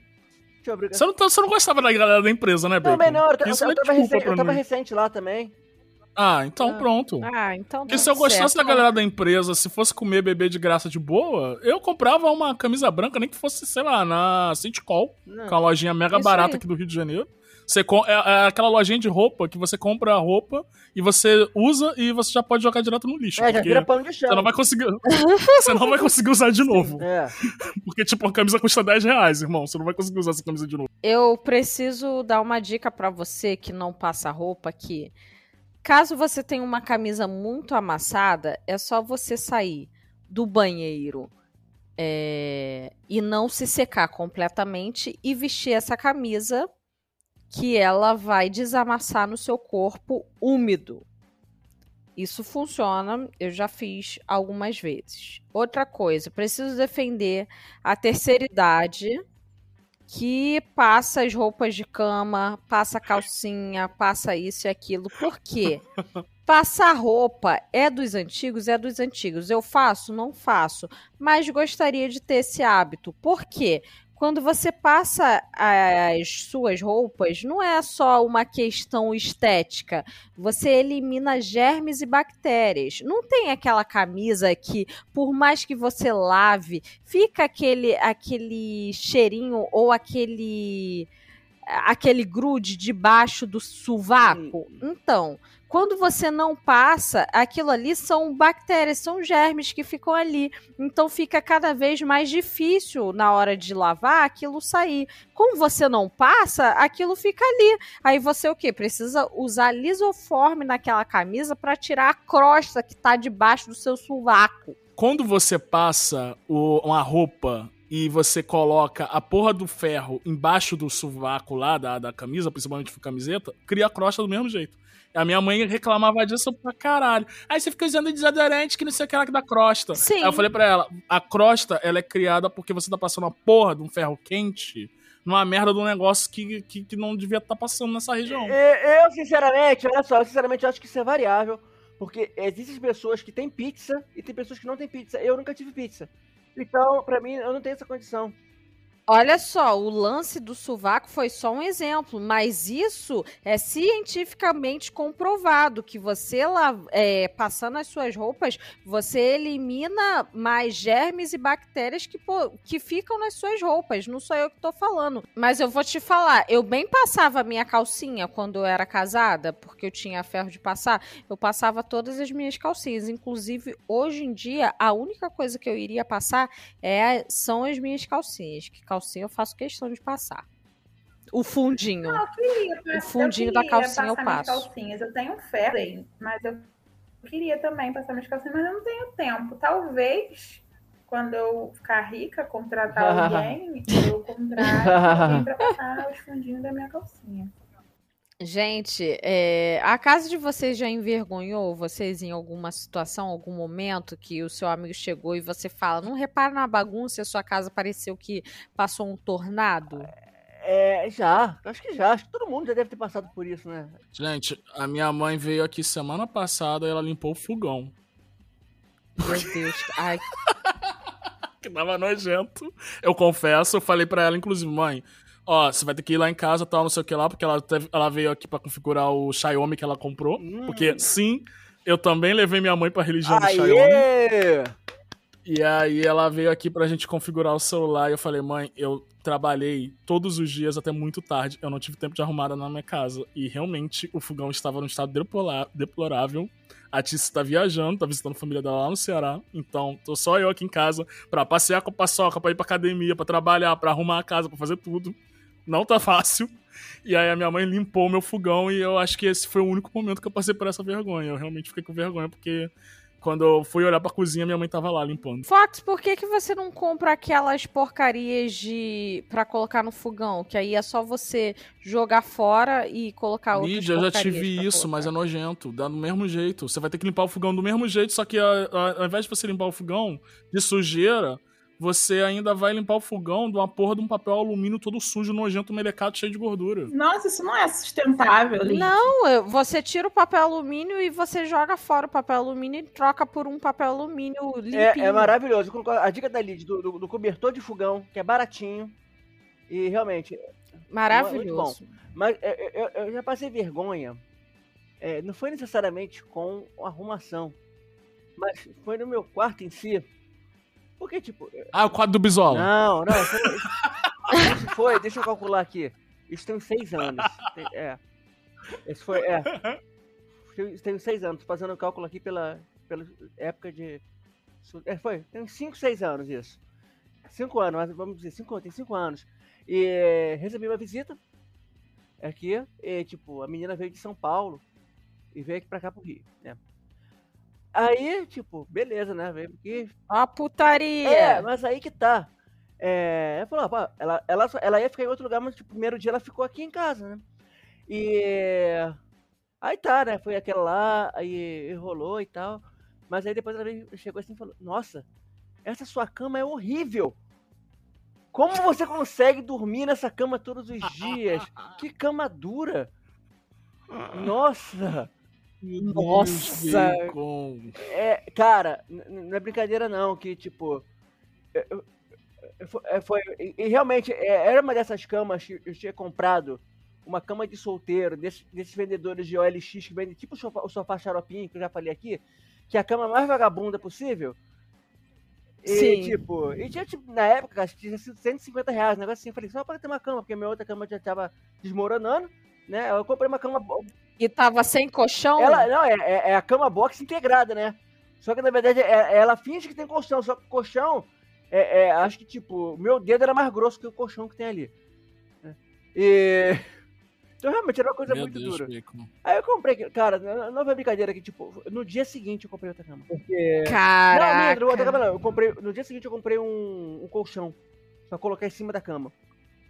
Você não, tá- você não gostava da galera da empresa, né, Bacon? Também não, eu, eu, Isso eu, é tava, recente, eu tava recente lá também. Ah, então Ah. pronto. Ah, então Porque tá se eu gostasse certo. da galera da empresa, se fosse comer bebê de graça de boa, eu comprava uma camisa branca, nem que fosse, sei lá, na Call, Não. que é uma lojinha mega Isso barata aí. aqui do Rio de Janeiro. Você com- é, é aquela lojinha de roupa que você compra a roupa e você usa e você já pode jogar direto no lixo. É, já vira pano de chão. você não vai conseguir. você não vai conseguir usar de novo. É. Porque, tipo, a camisa custa 10 reais, irmão. Você não vai conseguir usar essa camisa de novo. Eu preciso dar uma dica pra você que não passa roupa que caso você tenha uma camisa muito amassada, é só você sair do banheiro é, e não se secar completamente e vestir essa camisa que ela vai desamassar no seu corpo úmido. Isso funciona, eu já fiz algumas vezes. Outra coisa, preciso defender a terceira idade que passa as roupas de cama, passa calcinha, passa isso e aquilo. Por quê? Passar roupa é dos antigos, é dos antigos. Eu faço? Não faço. Mas gostaria de ter esse hábito. Por quê? Quando você passa as suas roupas, não é só uma questão estética. Você elimina germes e bactérias. Não tem aquela camisa que, por mais que você lave, fica aquele, aquele cheirinho ou aquele aquele grude debaixo do sovaco. Então, quando você não passa, aquilo ali são bactérias, são germes que ficam ali. Então fica cada vez mais difícil na hora de lavar aquilo sair. Como você não passa, aquilo fica ali. Aí você o quê? Precisa usar lisoforme naquela camisa para tirar a crosta que tá debaixo do seu sovaco. Quando você passa o- uma roupa e você coloca a porra do ferro embaixo do sovaco lá da, da camisa, principalmente camiseta, cria a crosta do mesmo jeito. A minha mãe reclamava disso pra caralho. Aí você fica usando desodorante que não sei o que lá que dá crosta. Sim. Aí eu falei pra ela, a crosta, ela é criada porque você tá passando a porra de um ferro quente numa merda de um negócio que, que, que não devia estar passando nessa região. E- Eu, sinceramente, olha só, eu sinceramente acho que isso é variável. Porque existem pessoas que têm pizza e tem pessoas que não têm pizza. Eu nunca tive pizza. Então, pra mim, eu não tenho essa condição. Olha só, o lance do sovaco foi só um exemplo, mas isso é cientificamente comprovado que você lá é, passando as suas roupas, você elimina mais germes e bactérias que, que ficam nas suas roupas. Não sou eu que tô falando, mas eu vou te falar, eu bem passava minha calcinha quando eu era casada, porque eu tinha ferro de passar, eu passava todas as minhas calcinhas, inclusive hoje em dia a única coisa que eu iria passar é são as minhas calcinhas, que eu faço questão de passar. O fundinho. Não, eu queria, O fundinho da calcinha eu passo. calcinhas. Eu tenho aí, mas eu queria também passar minhas calcinhas, mas eu não tenho tempo. Talvez, quando eu ficar rica, contratar alguém, eu contrate alguém pra passar os fundinhos da minha calcinha. Gente, é, a casa de vocês já envergonhou vocês em alguma situação, algum momento que o seu amigo chegou e você fala, não repara na bagunça e a sua casa pareceu que passou um tornado? É, já, acho que já, acho que todo mundo já deve ter passado por isso, né? Gente, a minha mãe veio aqui semana passada e ela limpou o fogão. Meu Deus. Ai, Que tava nojento. Eu confesso, eu falei pra ela, inclusive, mãe, ó, você vai ter que ir lá em casa, tal, não sei o que lá, porque ela, teve- ela veio aqui pra configurar o Xiaomi que ela comprou. Hum. Porque, sim, eu também levei minha mãe pra religião do Xiaomi. Aê! E aí ela veio aqui pra gente configurar o celular e eu falei, mãe, eu trabalhei todos os dias até muito tarde, eu não tive tempo de arrumar na minha casa. E realmente o fogão estava num estado deplorável. A Tice tá viajando, tá visitando a família dela lá no Ceará. Então, tô só eu aqui em casa pra passear com a paçoca, pra ir pra academia, pra trabalhar, pra arrumar a casa, pra fazer tudo. Não tá fácil. E aí a minha mãe limpou o meu fogão e eu acho que esse foi o único momento que eu passei por essa vergonha. Eu realmente fiquei com vergonha porque quando eu fui olhar pra cozinha, minha mãe tava lá limpando. Fox, por que, que você não compra aquelas porcarias de para colocar no fogão? Que aí é só você jogar fora e colocar outras Lídia, eu já tive pra isso, colocar. mas é nojento. Dá do mesmo jeito. Você vai ter que limpar o fogão do mesmo jeito, só que a- a- ao invés de você limpar o fogão de sujeira, você ainda vai limpar o fogão de uma porra de um papel alumínio todo sujo, nojento, melecado, cheio de gordura. Nossa, isso não é sustentável, Liz. Não, você tira o papel alumínio e você joga fora o papel alumínio e troca por um papel alumínio limpinho. É, é maravilhoso. A dica da Lid do, do- do cobertor de fogão, que é baratinho. E realmente, Maravilhoso. Mas é, é, eu, eu já passei vergonha. é, não foi necessariamente com arrumação. Mas foi no meu quarto em si. Porque, tipo. Ah, o quadro do Bisola. Não, não. Isso, isso- isso foi, deixa eu calcular aqui. Isso tem uns seis anos. Tem- é. Esse foi. É. Isso tem uns seis anos. Tô fazendo o cálculo aqui pela, pela época de. É, foi. Tem uns cinco, seis anos isso. Cinco anos, mas vamos dizer, cinco, tem cinco anos. E é, recebi uma visita aqui. E, tipo, a menina veio de São Paulo e veio aqui pra cá pro Rio, né? Aí, tipo, beleza, né? Veio aqui, Ó putaria. é, mas aí que tá. É, ela falou, pá, ela, ela, ela ia ficar em outro lugar, mas tipo, o primeiro dia ela ficou aqui em casa, né? E aí tá, né? Foi aquela lá, aí rolou e tal. Mas aí depois ela chegou assim e falou, nossa, essa sua cama é horrível. Como você consegue dormir nessa cama todos os dias? Que cama dura! Nossa! Nossa. É, cara, não é brincadeira não, que tipo. eu- eu- eu- foi- é, foi, e, realmente, é, era uma dessas camas que eu tinha comprado, uma cama de solteiro, desse- desses vendedores de OLX que vendem tipo o sofá, o sofá xaropinho, que eu já falei aqui, que é a cama mais vagabunda possível. E, Sim. tipo, e tinha, tipo, na época, acho que tinha sido 150 reais, um negócio assim. Eu falei, só para ter uma cama, porque minha outra cama já tava desmoronando, né? Eu comprei uma cama E tava sem colchão? ela, não, é, é- é a cama box integrada, né? Só que na verdade é- ela finge que tem colchão, só que o colchão, é, é, acho que tipo, o meu dedo era mais grosso que o colchão que tem ali. né? E. Então realmente era uma coisa Meu muito Deus, dura. Bacon. Aí eu comprei, cara, não, não foi brincadeira que, tipo, no dia seguinte eu comprei outra cama. Porque. Não, Caraca. outra cama não. Eu comprei, no dia seguinte eu comprei um, um colchão pra colocar em cima da cama.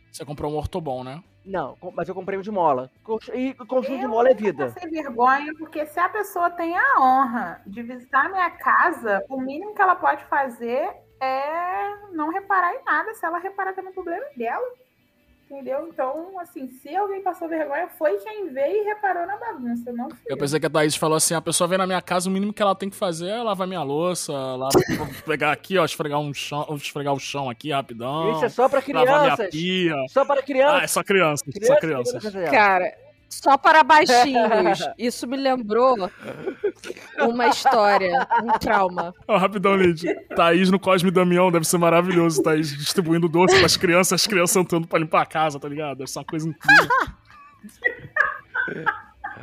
Você comprou um ortobon, né? Não, mas eu comprei um de mola. E colchão de Eu mola é vida. passei vergonha, porque se a pessoa tem a honra de visitar a minha casa, o mínimo que ela pode fazer é não reparar em nada. Se ela reparar também, o problema dela. Entendeu? Então, assim, se alguém passou vergonha, foi quem veio e reparou na bagunça, não fui Eu pensei que a Thaís falou assim: a pessoa vem na minha casa, o mínimo que ela tem que fazer é lavar minha louça, vou pegar aqui, ó, esfregar, um chão, esfregar o chão aqui rapidão. Isso é só pra lavar minha crianças. pia. Só para Ah, é crianças. só crianças, só Crianças crianças. casa dela. Cara, só para baixinhos. Isso me lembrou uma história, um trauma. Ó, rapidão, Lid. Thaís no Cosme Damião deve ser maravilhoso. Thaís distribuindo doce pras crianças, as crianças entrando pra limpar a casa, tá ligado? Deve ser uma coisa incrível.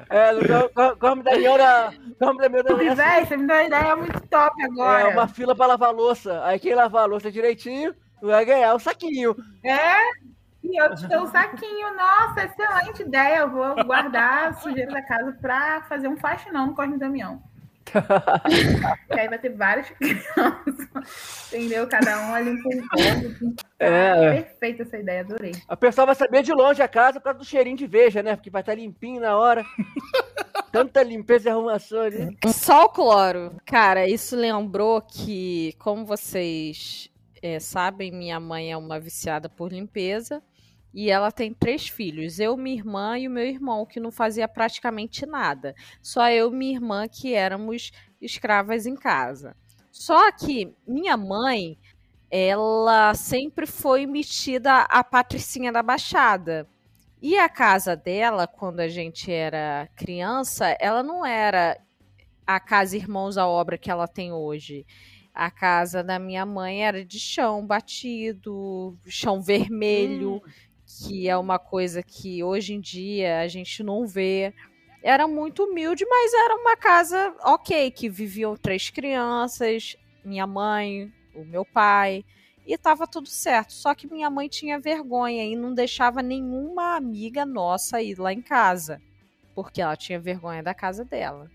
É, no Co- Corme Damião da. Corme Damião da. E, véi, você me deu uma ideia muito top agora. É uma fila pra lavar a louça. Aí quem lavar a louça direitinho vai ganhar o saquinho. É, e eu te dou um saquinho. Nossa, excelente ideia. Eu vou guardar a sujeira da casa pra fazer um faxinão no Cosme Damião. e aí vai ter várias crianças. Entendeu? Cada um ali com um pouco. É. Perfeita essa ideia, adorei. A pessoa vai saber de longe a casa por causa do cheirinho de veja, né? Porque vai estar limpinho na hora. Tanta limpeza e arrumação ali. Só o cloro. Cara, isso lembrou que, como vocês é, sabem, minha mãe é uma viciada por limpeza. E ela tem três filhos, eu, minha irmã e o meu irmão, que não fazia praticamente nada. Só eu e minha irmã que éramos escravas em casa. Só que minha mãe, ela sempre foi metida a patricinha da Baixada. E a casa dela, quando a gente era criança, ela não era a casa Irmãos à Obra que ela tem hoje. A casa da minha mãe era de chão batido, chão vermelho, que é uma coisa que hoje em dia a gente não vê. Era muito humilde, mas era uma casa ok, que viviam três crianças, minha mãe, o meu pai, e tava tudo certo. Só que minha mãe tinha vergonha e não deixava nenhuma amiga nossa ir lá em casa, porque ela tinha vergonha da casa dela.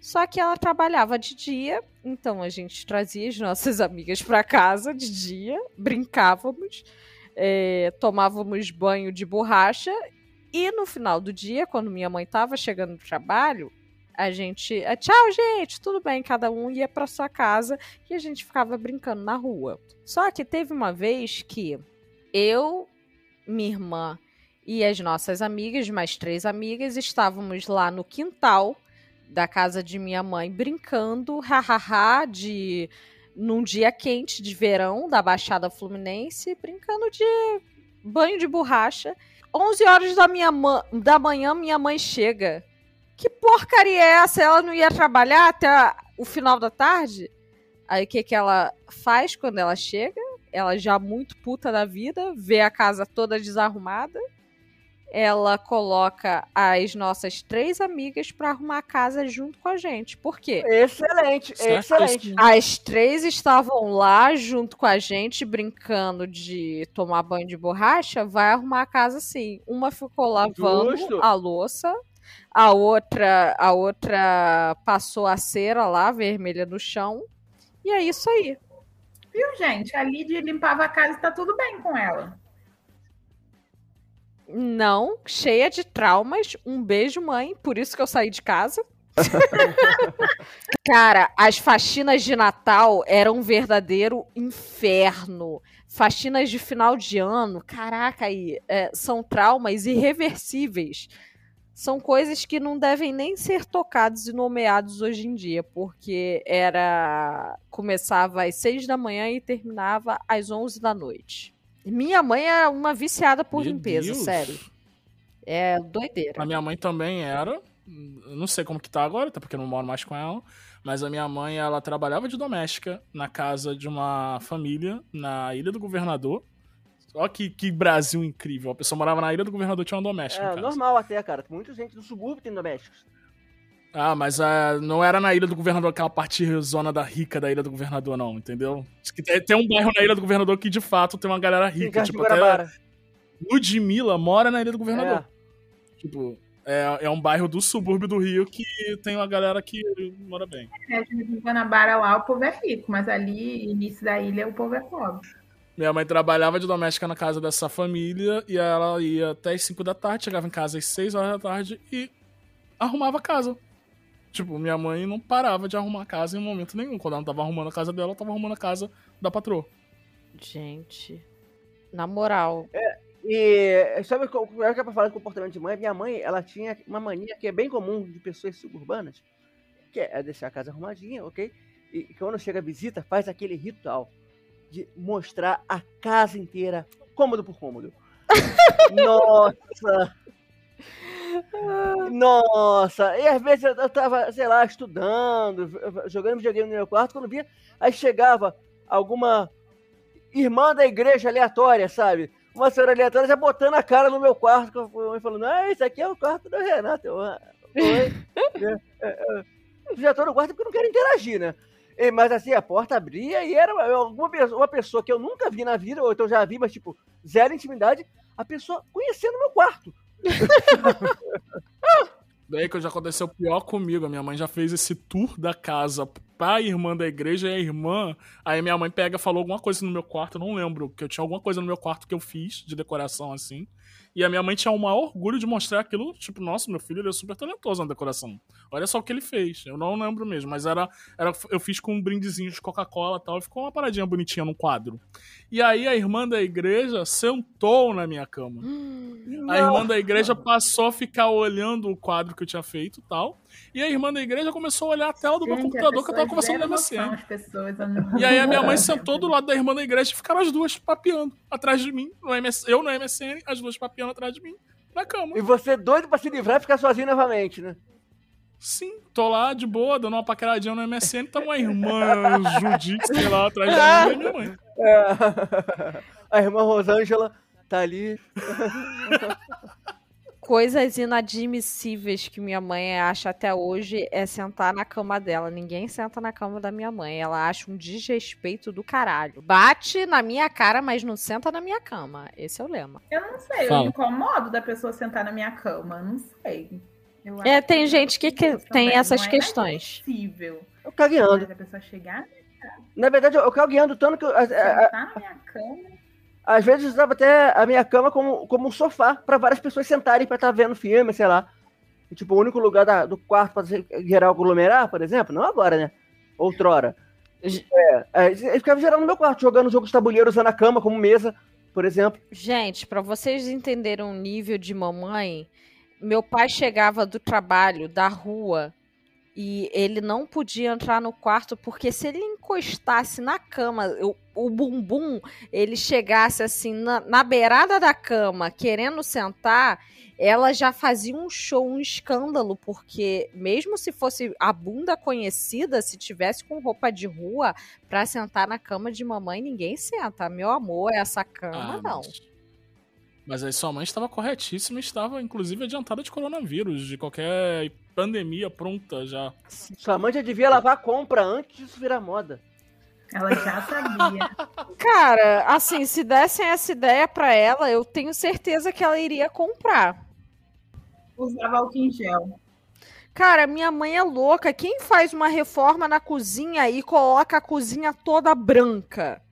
Só que ela trabalhava de dia, então a gente trazia as nossas amigas para casa de dia, brincávamos, é, tomávamos banho de borracha e no final do dia, quando minha mãe estava chegando do trabalho, a gente, ah, tchau gente, tudo bem, cada um ia para sua casa e a gente ficava brincando na rua. Só que teve uma vez que eu, minha irmã e as nossas amigas, mais três amigas, estávamos lá no quintal da casa de minha mãe brincando, hahaha, de num dia quente de verão da Baixada Fluminense, brincando de banho de borracha. 11 horas da, minha da manhã, minha mãe chega. Que porcaria é essa? Ela não ia trabalhar até o final da tarde? Aí o que, que ela faz quando ela chega? Ela já muito puta da vida, vê a casa toda desarrumada. Ela coloca as nossas três amigas pra arrumar a casa junto com a gente. Por quê? Excelente, Certíssimo. excelente. As três estavam lá junto com a gente, brincando de tomar banho de borracha. Vai arrumar a casa sim. Uma ficou lavando Justo. a louça, a outra, a outra passou a cera lá, vermelha no chão. E é isso aí. Viu, gente? A Lid limpava a casa e tá tudo bem com ela. Não, cheia de traumas. Um beijo, mãe. Por isso que eu saí de casa. Cara, as faxinas de Natal eram um verdadeiro inferno. Faxinas de final de ano, caraca, aí, é, são traumas irreversíveis. São coisas que não devem nem ser tocados e nomeados hoje em dia, porque era começava às seis da manhã e terminava às onze da noite. Minha mãe é uma viciada por Meu limpeza, Deus. sério. É doideira. A minha mãe também era. Eu não sei como que tá agora, até porque eu não moro mais com ela. Mas a minha mãe, ela trabalhava de doméstica na casa de uma família na Ilha do Governador. Olha que, que Brasil incrível. A pessoa morava na Ilha do Governador tinha uma doméstica em É casa. normal até, cara. Muita gente do subúrbio tem domésticos. Ah, mas ah, não era na Ilha do Governador, aquela parte zona da rica da Ilha do Governador, não, entendeu? Tem, um bairro na Ilha do Governador que, de fato, tem uma galera rica. Tipo, até. Ludmilla mora na Ilha do Governador. É. Tipo, é, é um bairro do subúrbio do Rio que tem uma galera que mora bem. É, em Guanabara lá o povo é rico, mas ali, início da ilha, o povo é pobre. Minha mãe trabalhava de doméstica na casa dessa família e ela ia até as 5 da tarde, chegava em casa às 6 horas da tarde e arrumava a casa. Tipo, minha mãe não parava de arrumar a casa em momento nenhum. Quando ela não tava arrumando a casa dela, ela tava arrumando a casa da patroa. Gente, na moral, E sabe é que é pra falar de comportamento de mãe? Minha mãe, ela tinha uma mania que é bem comum de pessoas suburbanas, que é deixar a casa arrumadinha, ok? E quando chega a visita, faz aquele ritual de mostrar a casa inteira, cômodo por cômodo. Nossa! Nossa! E às vezes eu tava, sei lá, estudando, jogando videogame no meu quarto, quando via, aí chegava alguma irmã da igreja aleatória, sabe? Uma senhora aleatória já botando a cara no meu quarto, falando, ah, esse aqui é o quarto do Renato. Eu, "Ah, Oi. É, é, é. já tô no quarto porque eu não quero interagir, né? E, mas assim, a porta abria e era alguma pessoa, uma pessoa que eu nunca vi na vida, ou então já vi, mas tipo, zero intimidade, a pessoa conhecendo meu quarto. Daí que já aconteceu pior comigo. A minha mãe já fez esse tour da casa pra irmã da igreja e a irmã. Aí minha mãe pega falou alguma coisa no meu quarto, eu não lembro, que eu tinha alguma coisa no meu quarto que eu fiz de decoração assim. E a minha mãe tinha o maior orgulho de mostrar aquilo, tipo, nossa, meu filho ele é super talentoso na decoração. Olha só o que ele fez. Eu não lembro mesmo, mas era, era eu fiz com um brindezinho de Coca-Cola e tal, e ficou uma paradinha bonitinha no quadro. E aí a irmã da igreja sentou na minha cama. A irmã da igreja passou a ficar olhando o quadro que eu tinha feito e tal. E a irmã da igreja começou a olhar a tela do meu Gente, computador as que eu tava conversando no MSN. Pessoas, não- E aí a minha mãe sentou do lado da irmã da igreja e ficaram as duas papeando atrás de mim. No MS... Eu no MSN, as duas papeando atrás de mim, na cama. E você doido pra se livrar e ficar sozinho novamente, né? Sim, tô lá de boa, dando uma paqueradinha no MSN, tá uma irmã Judite, sei lá, atrás de mim e minha mãe. É. A irmã Rosângela tá ali. Coisas inadmissíveis que minha mãe acha até hoje é sentar na cama dela. Ninguém senta na cama da minha mãe. Ela acha um desrespeito do caralho. Bate na minha cara, mas não senta na minha cama. Esse é o lema. Eu não sei, eu Fala. me incomodo da pessoa sentar na minha cama. Não sei. Eu É, tem gente que, que tem essas não é questões. possível. Eu cagueando. Mas a pessoa chegar, Na verdade, eu, cagueando tanto que eu, a- a- a- sentar na minha cama. Às vezes eu usava até a minha cama como, como um sofá pra várias pessoas sentarem pra estar vendo filme, sei lá. E, tipo, o único lugar da- do quarto pra se- geral aglomerar, por exemplo, não agora, né? Outrora. É, é, eu ficava geral no meu quarto, jogando jogos de tabuleiro, usando a cama como mesa, por exemplo. Gente, pra vocês entenderem o nível de mamãe, meu pai chegava do trabalho, da rua, e ele não podia entrar no quarto porque se ele encostasse na cama, o, o bumbum, ele chegasse assim na, na beirada da cama, querendo sentar, ela já fazia um show, um escândalo, porque mesmo se fosse a bunda conhecida, se tivesse com roupa de rua pra sentar na cama de mamãe, ninguém senta. Meu amor, essa cama Ah, não. mas... mas aí sua mãe estava corretíssima e estava, inclusive, adiantada de coronavírus, de qualquer pandemia pronta já. Sua mãe já devia lavar a compra antes disso virar moda. Ela já sabia. Cara, assim, se dessem essa ideia pra ela, eu tenho certeza que ela iria comprar. Usava álcool em gel. Cara, minha mãe é louca. Quem faz uma reforma na cozinha e coloca a cozinha toda branca?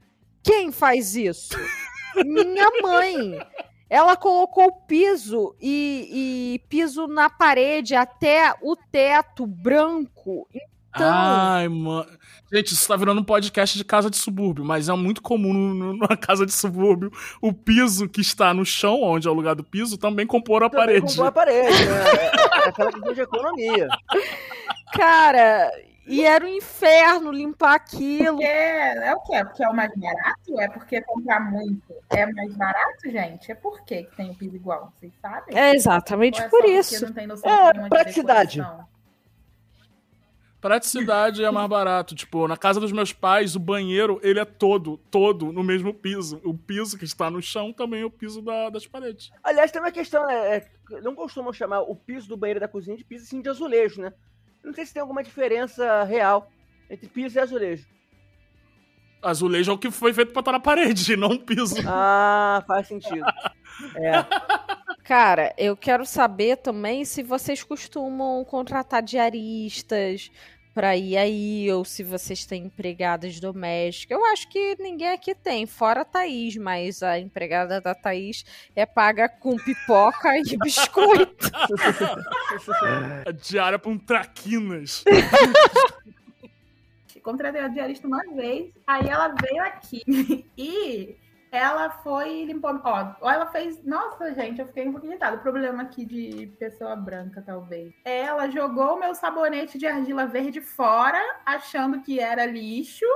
Quem faz isso? minha mãe. Ela colocou piso e, e piso na parede até o teto branco. Então, Ai, mano. Gente, isso tá virando um podcast de casa de subúrbio, mas é muito comum numa casa de subúrbio o piso que está no chão, onde é o lugar do piso, também compor a Também parede. comprou a parede, né? É, é aquela questão de economia. cara, e era um inferno limpar aquilo. Porque é o quê? Porque é o mais barato? É porque comprar muito é mais barato, gente? É por quê que tem o piso igual? Vocês sabem? É exatamente é por isso. Não tem noção É, de praticidade. Praticidade é mais barato. Tipo, na casa dos meus pais, o banheiro, ele é todo, todo no mesmo piso. O piso que está no chão também é o piso da- das paredes. Aliás, tem uma questão, né? é, não costumam chamar o piso do banheiro e da cozinha de piso assim de azulejo, né? Eu Não sei se tem alguma diferença real entre piso e azulejo. Azulejo é o que foi feito pra estar na parede, não um piso. Ah, faz sentido. É. Cara, eu quero saber também se vocês costumam contratar diaristas pra ir aí, ou se vocês têm empregadas domésticas. Eu acho que ninguém aqui tem, fora a Thaís, mas a empregada da Thaís é paga com pipoca e biscoito. A diária pra um traquinas. Contratei a diarista uma vez, aí ela veio aqui e ela foi e limpou. Ó, ela fez. Nossa, gente, eu fiquei um pouquinho irritada. O problema aqui de pessoa branca, talvez. Ela jogou o meu sabonete de argila verde fora, achando que era lixo.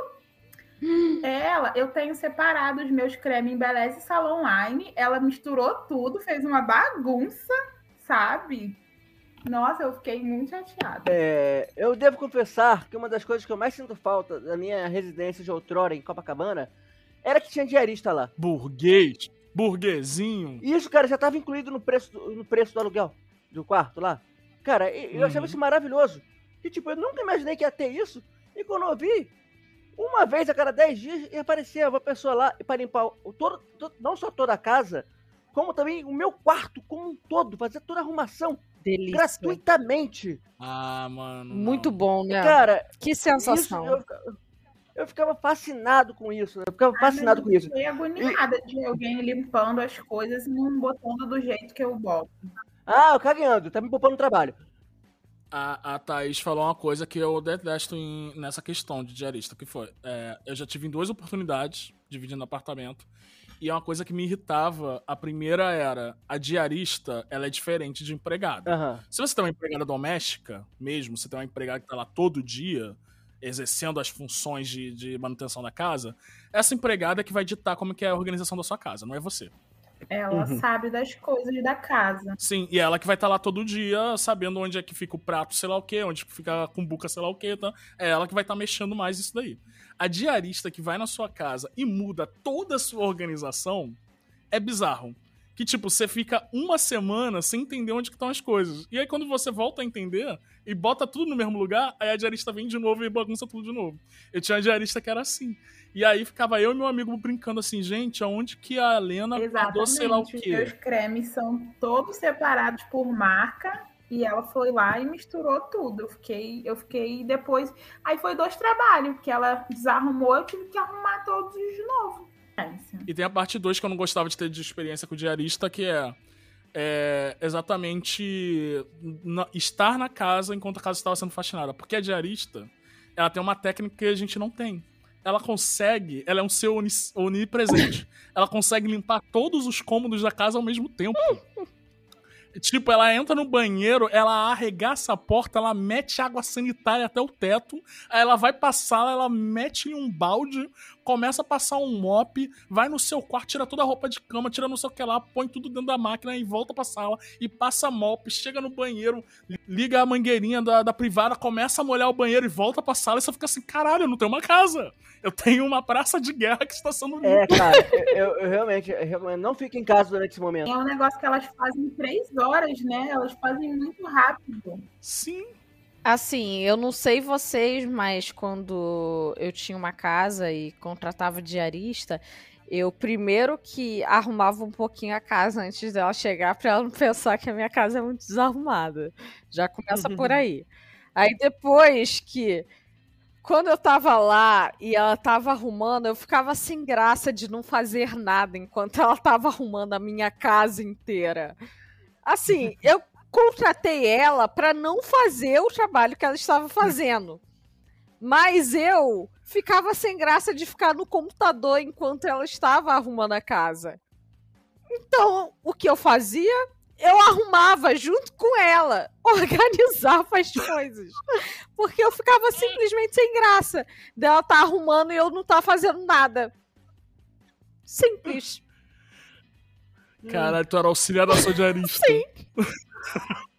Ela, eu tenho separado os meus cremes Embeleze Salon Line. Ela misturou tudo, fez uma bagunça, sabe? Nossa, eu fiquei muito chateada. É, eu devo confessar que uma das coisas que eu mais sinto falta da minha residência de outrora em Copacabana era que tinha diarista lá. Burguês, burguesinho. E isso, cara, já tava incluído no preço do, no preço do aluguel do quarto lá. Cara, eu achava Uhum. isso maravilhoso. E tipo, eu nunca imaginei que ia ter isso. E quando eu vi, uma vez a cada 10 dias ia aparecer uma pessoa lá para limpar o, todo, to- não só toda a casa, como também o meu quarto como um todo, fazer toda a arrumação Delícia. gratuitamente. Ah, mano. Muito não. bom, né? Cara, que isso, sensação. eu, eu ficava fascinado com isso. Eu ficava Ai, fascinado com isso. Eu fiquei agoniada de alguém limpando as coisas e não botando do jeito que eu boto. Ah, eu cagueando, tá me poupando trabalho. A, a Thaís falou uma coisa que eu detesto em- nessa questão de diarista, que foi, é, eu já tive em duas oportunidades, dividindo apartamento, e é uma coisa que me irritava, a primeira era, a diarista, ela é diferente de empregada. Aham. Se você tem uma empregada doméstica, mesmo, você tem uma empregada que tá lá todo dia, exercendo as funções de, de manutenção da casa, essa empregada é que vai ditar como que é a organização da sua casa, não é você. Ela Uhum. sabe das coisas da casa. Sim, e ela que vai estar lá todo dia, sabendo onde é que fica o prato, sei lá o quê, onde que fica a cumbuca, sei lá o quê, tá? É ela que vai estar mexendo mais isso daí. A diarista que vai na sua casa e muda toda a sua organização é bizarro. Que, tipo, você fica uma semana sem entender onde que estão as coisas. E aí, quando você volta a entender e bota tudo no mesmo lugar, aí a diarista vem de novo e bagunça tudo de novo. Eu tinha uma diarista que era assim. E aí ficava eu e meu amigo brincando assim, gente, aonde que a Helena guardou sei lá o. Os quê? meus cremes são todos separados por marca. E ela foi lá e misturou tudo. Eu fiquei, eu fiquei depois. Aí foi dois trabalhos, porque ela desarrumou, eu tive que arrumar todos de novo. E tem a parte 2 que eu não gostava de ter de experiência com o diarista, que é, é exatamente na- estar na casa enquanto a casa estava sendo faxinada. Porque a diarista, ela tem uma técnica que a gente não tem. Ela consegue, ela é um ser oni- onipresente. ela consegue limpar todos os cômodos da casa ao mesmo tempo. Tipo, ela entra no banheiro, ela arregaça a porta, ela mete água sanitária até o teto, aí ela vai sala, ela mete em um balde, começa a passar um mop, vai no seu quarto, tira toda a roupa de cama, tira não sei o que lá, põe tudo dentro da máquina e volta pra sala e passa mop, chega no banheiro, li- liga a mangueirinha da, da privada, começa a molhar o banheiro e volta pra sala e você fica assim, caralho, eu não tenho uma casa. Eu tenho uma praça de guerra que está sendo limpa. É, cara, eu, eu- eu realmente eu recomendo, não fique em casa durante esse momento. É um negócio que elas fazem em três horas, né? Elas fazem muito rápido. Sim. Assim, eu não sei vocês, mas quando eu tinha uma casa e contratava diarista, eu primeiro que arrumava um pouquinho a casa antes dela chegar pra ela não pensar que a minha casa é muito desarrumada. Já começa por aí. Aí depois que quando eu tava lá e ela tava arrumando, eu ficava sem graça de não fazer nada enquanto ela tava arrumando a minha casa inteira. Assim, eu contratei ela para não fazer o trabalho que ela estava fazendo. Mas eu ficava sem graça de ficar no computador enquanto ela estava arrumando a casa. Então, o que eu fazia? Eu arrumava junto com ela, organizava as coisas. Porque eu ficava simplesmente sem graça dela tá arrumando e eu não tá fazendo nada. Simples. Caralho, tu era auxiliar da sua diarista. Sim.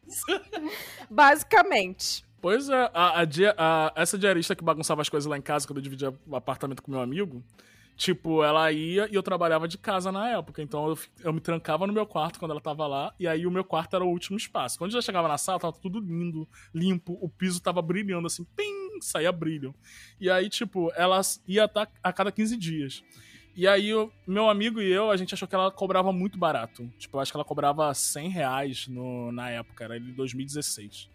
Basicamente. Pois é, a, a a- essa diarista que bagunçava as coisas lá em casa quando eu dividia apartamento com meu amigo, tipo, ela ia e eu trabalhava de casa na época. Então eu, eu me trancava no meu quarto quando ela tava lá, e aí o meu quarto era o último espaço. Quando já chegava na sala, tava tudo lindo, limpo, o piso tava brilhando assim, pim, saía brilho. E aí, tipo, ela ia a cada 15 dias. E aí, o meu amigo e eu, a gente achou que ela cobrava muito barato. Tipo, eu acho que ela cobrava 100 reais no, na época, era em 2016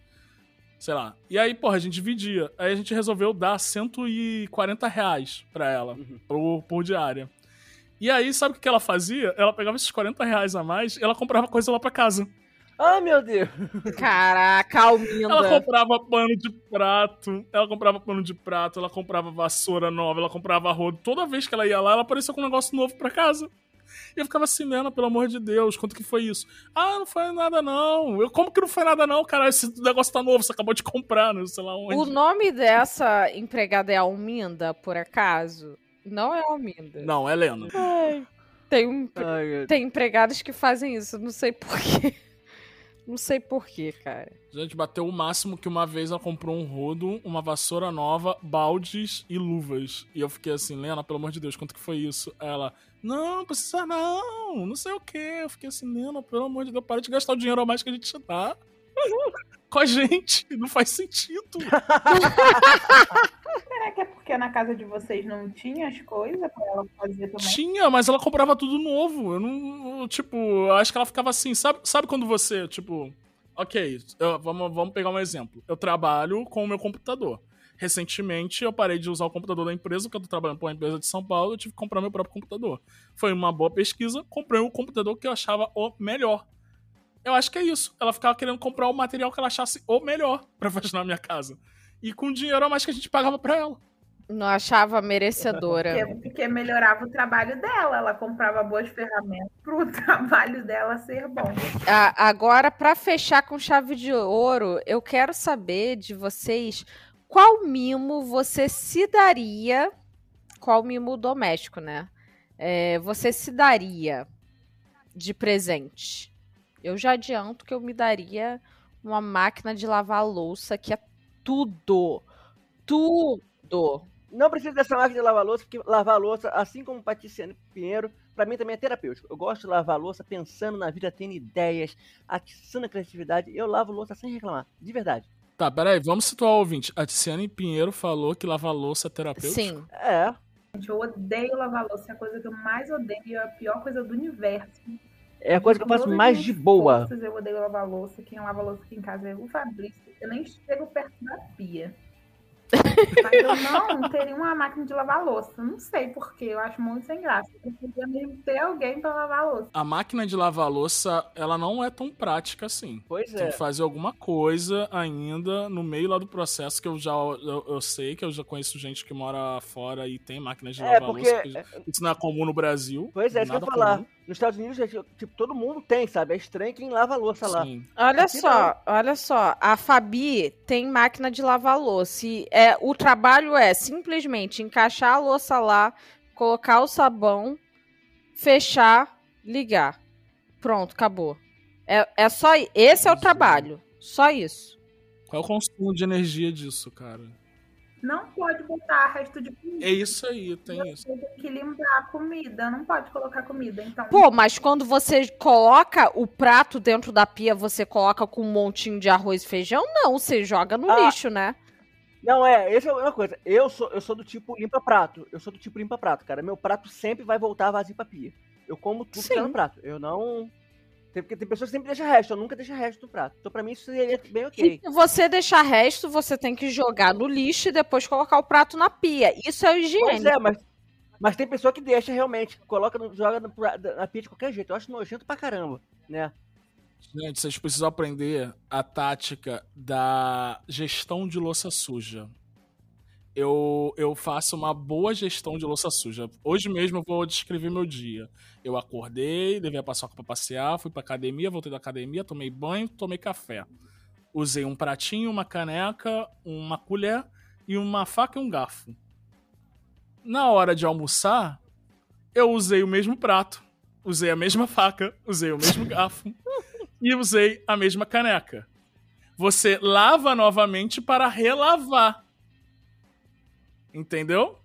sei lá. E aí, porra, a gente dividia. Aí a gente resolveu dar 140 reais pra ela, por, por diária. E aí, sabe o que ela fazia? Ela pegava esses 40 reais a mais e ela comprava coisa lá pra casa. Ai, meu Deus. Caraca, Ela Alminda. comprava pano de prato, ela comprava pano de prato, ela comprava vassoura nova, ela comprava rodo. Toda vez que ela ia lá, ela aparecia com um negócio novo pra casa. E eu ficava assim, Lena, pelo amor de Deus, quanto que foi isso? Ah, não foi nada não. Eu, como que não foi nada não, cara? Esse negócio tá novo, você acabou de comprar, não sei lá onde. O nome dessa empregada é Alminda, por acaso? Não é Alminda. Não, é Lena. Ai, tem, um, Ai, tem empregadas que fazem isso, não sei porquê. Não sei porquê, cara. Gente bateu o máximo que uma vez ela comprou um rodo, uma vassoura nova, baldes e luvas. E eu fiquei assim, Lena, pelo amor de Deus, quanto que foi isso? Ela, não, precisa não, não sei o quê. Eu fiquei assim, Lena, pelo amor de Deus, para de gastar o dinheiro a mais que a gente te dá. Com a gente, não faz sentido. Será que é porque na casa de vocês não tinha as coisas pra ela fazer também? Tinha, mas ela comprava tudo novo. Eu não. eu, tipo, eu acho que ela ficava assim. Sabe, sabe quando você, tipo. Ok, eu- vamos, vamos pegar um exemplo. Eu trabalho com o meu computador. Recentemente eu parei de usar o computador da empresa, porque eu tô trabalhando para uma empresa de São Paulo, eu tive que comprar meu próprio computador. Foi uma boa pesquisa, comprei o computador que eu achava o melhor. Eu acho que é isso. Ela ficava querendo comprar o material que ela achasse o melhor pra fazer na minha casa. E com dinheiro a mais que a gente pagava pra ela. Não achava merecedora. Porque, porque melhorava o trabalho dela, ela comprava boas ferramentas pro trabalho dela ser bom. A- agora, pra fechar com chave de ouro, eu quero saber de vocês qual mimo você se daria. Qual mimo doméstico, né? É, você se daria de presente. Eu já adianto que eu me daria uma máquina de lavar louça que é tudo. Tudo. Não precisa dessa máquina de lavar louça, porque lavar louça, assim como Paticiano Pinheiro, pra mim também é terapêutico. Eu gosto de lavar louça pensando na vida, tendo ideias, atiçando a criatividade. Eu lavo louça sem reclamar, de verdade. Tá, peraí, vamos situar o ouvinte. A Tiziane Pinheiro falou que lavar louça é terapêutico. Sim. É, Gente, eu odeio lavar louça, é a coisa que eu mais odeio, é a pior coisa do universo. É a coisa que eu faço mais de boa. forças, Eu odeio lavar louça. Quem lava louça aqui em casa é o Fabrício. Eu nem chego perto da pia. Mas eu não teria uma máquina de lavar louça. Não sei porquê, eu acho muito sem graça. Eu podia mesmo ter alguém pra lavar louça. A máquina de lavar louça, ela não é tão prática assim. Pois Tem é. que fazer alguma coisa ainda no meio lá do processo que eu já eu, eu sei que eu já conheço gente que mora fora e tem máquinas de É, lavar porque- louça. porque Isso não é comum no Brasil. Pois é, isso que eu falar. comum. Nos Estados Unidos, gente, tipo, todo mundo tem, sabe? É estranho quem lava a louça lá. Sim. Olha Aqui só, olha só. A Fabi tem máquina de lavar louça. E é, o trabalho é simplesmente encaixar a louça lá, colocar o sabão, fechar, ligar. Pronto, acabou. É, é só. Esse é o trabalho. Só isso. Qual é o consumo de energia disso, cara? Não pode botar resto de comida. É isso aí, tem isso. Você tem que limpar a comida. Não pode colocar comida. Então, Pô, mas quando você coloca o prato dentro da pia, você coloca com um montinho de arroz e feijão? Não, você joga no Ah. lixo, né? Não, é, essa é uma coisa. Eu sou, eu sou do tipo limpa-prato. Eu sou do tipo limpa-prato, cara. Meu prato sempre vai voltar vazio pra pia. Eu como tudo que tá Sim. no prato. Eu não. Tem, porque tem pessoas que sempre deixam resto, eu nunca deixo resto no prato. Então pra mim isso seria bem ok. E se você deixar resto, você tem que jogar no lixo e depois colocar o prato na pia. Isso é o Pois é, mas, mas tem pessoa que deixa realmente, coloca, no- joga na pia de qualquer jeito. Eu acho nojento pra caramba, né? Gente, vocês precisam aprender a tática da gestão de louça suja. Eu, eu faço uma boa gestão de louça suja. Hoje mesmo eu vou descrever meu dia. Eu acordei, levei a paçoca pra passear, fui pra academia, voltei da academia, tomei banho, tomei café. Usei um pratinho, uma caneca, uma colher e uma faca e um garfo. Na hora de almoçar, eu usei o mesmo prato, usei a mesma faca, usei o mesmo garfo e usei a mesma caneca. Você lava novamente para relavar. Entendeu?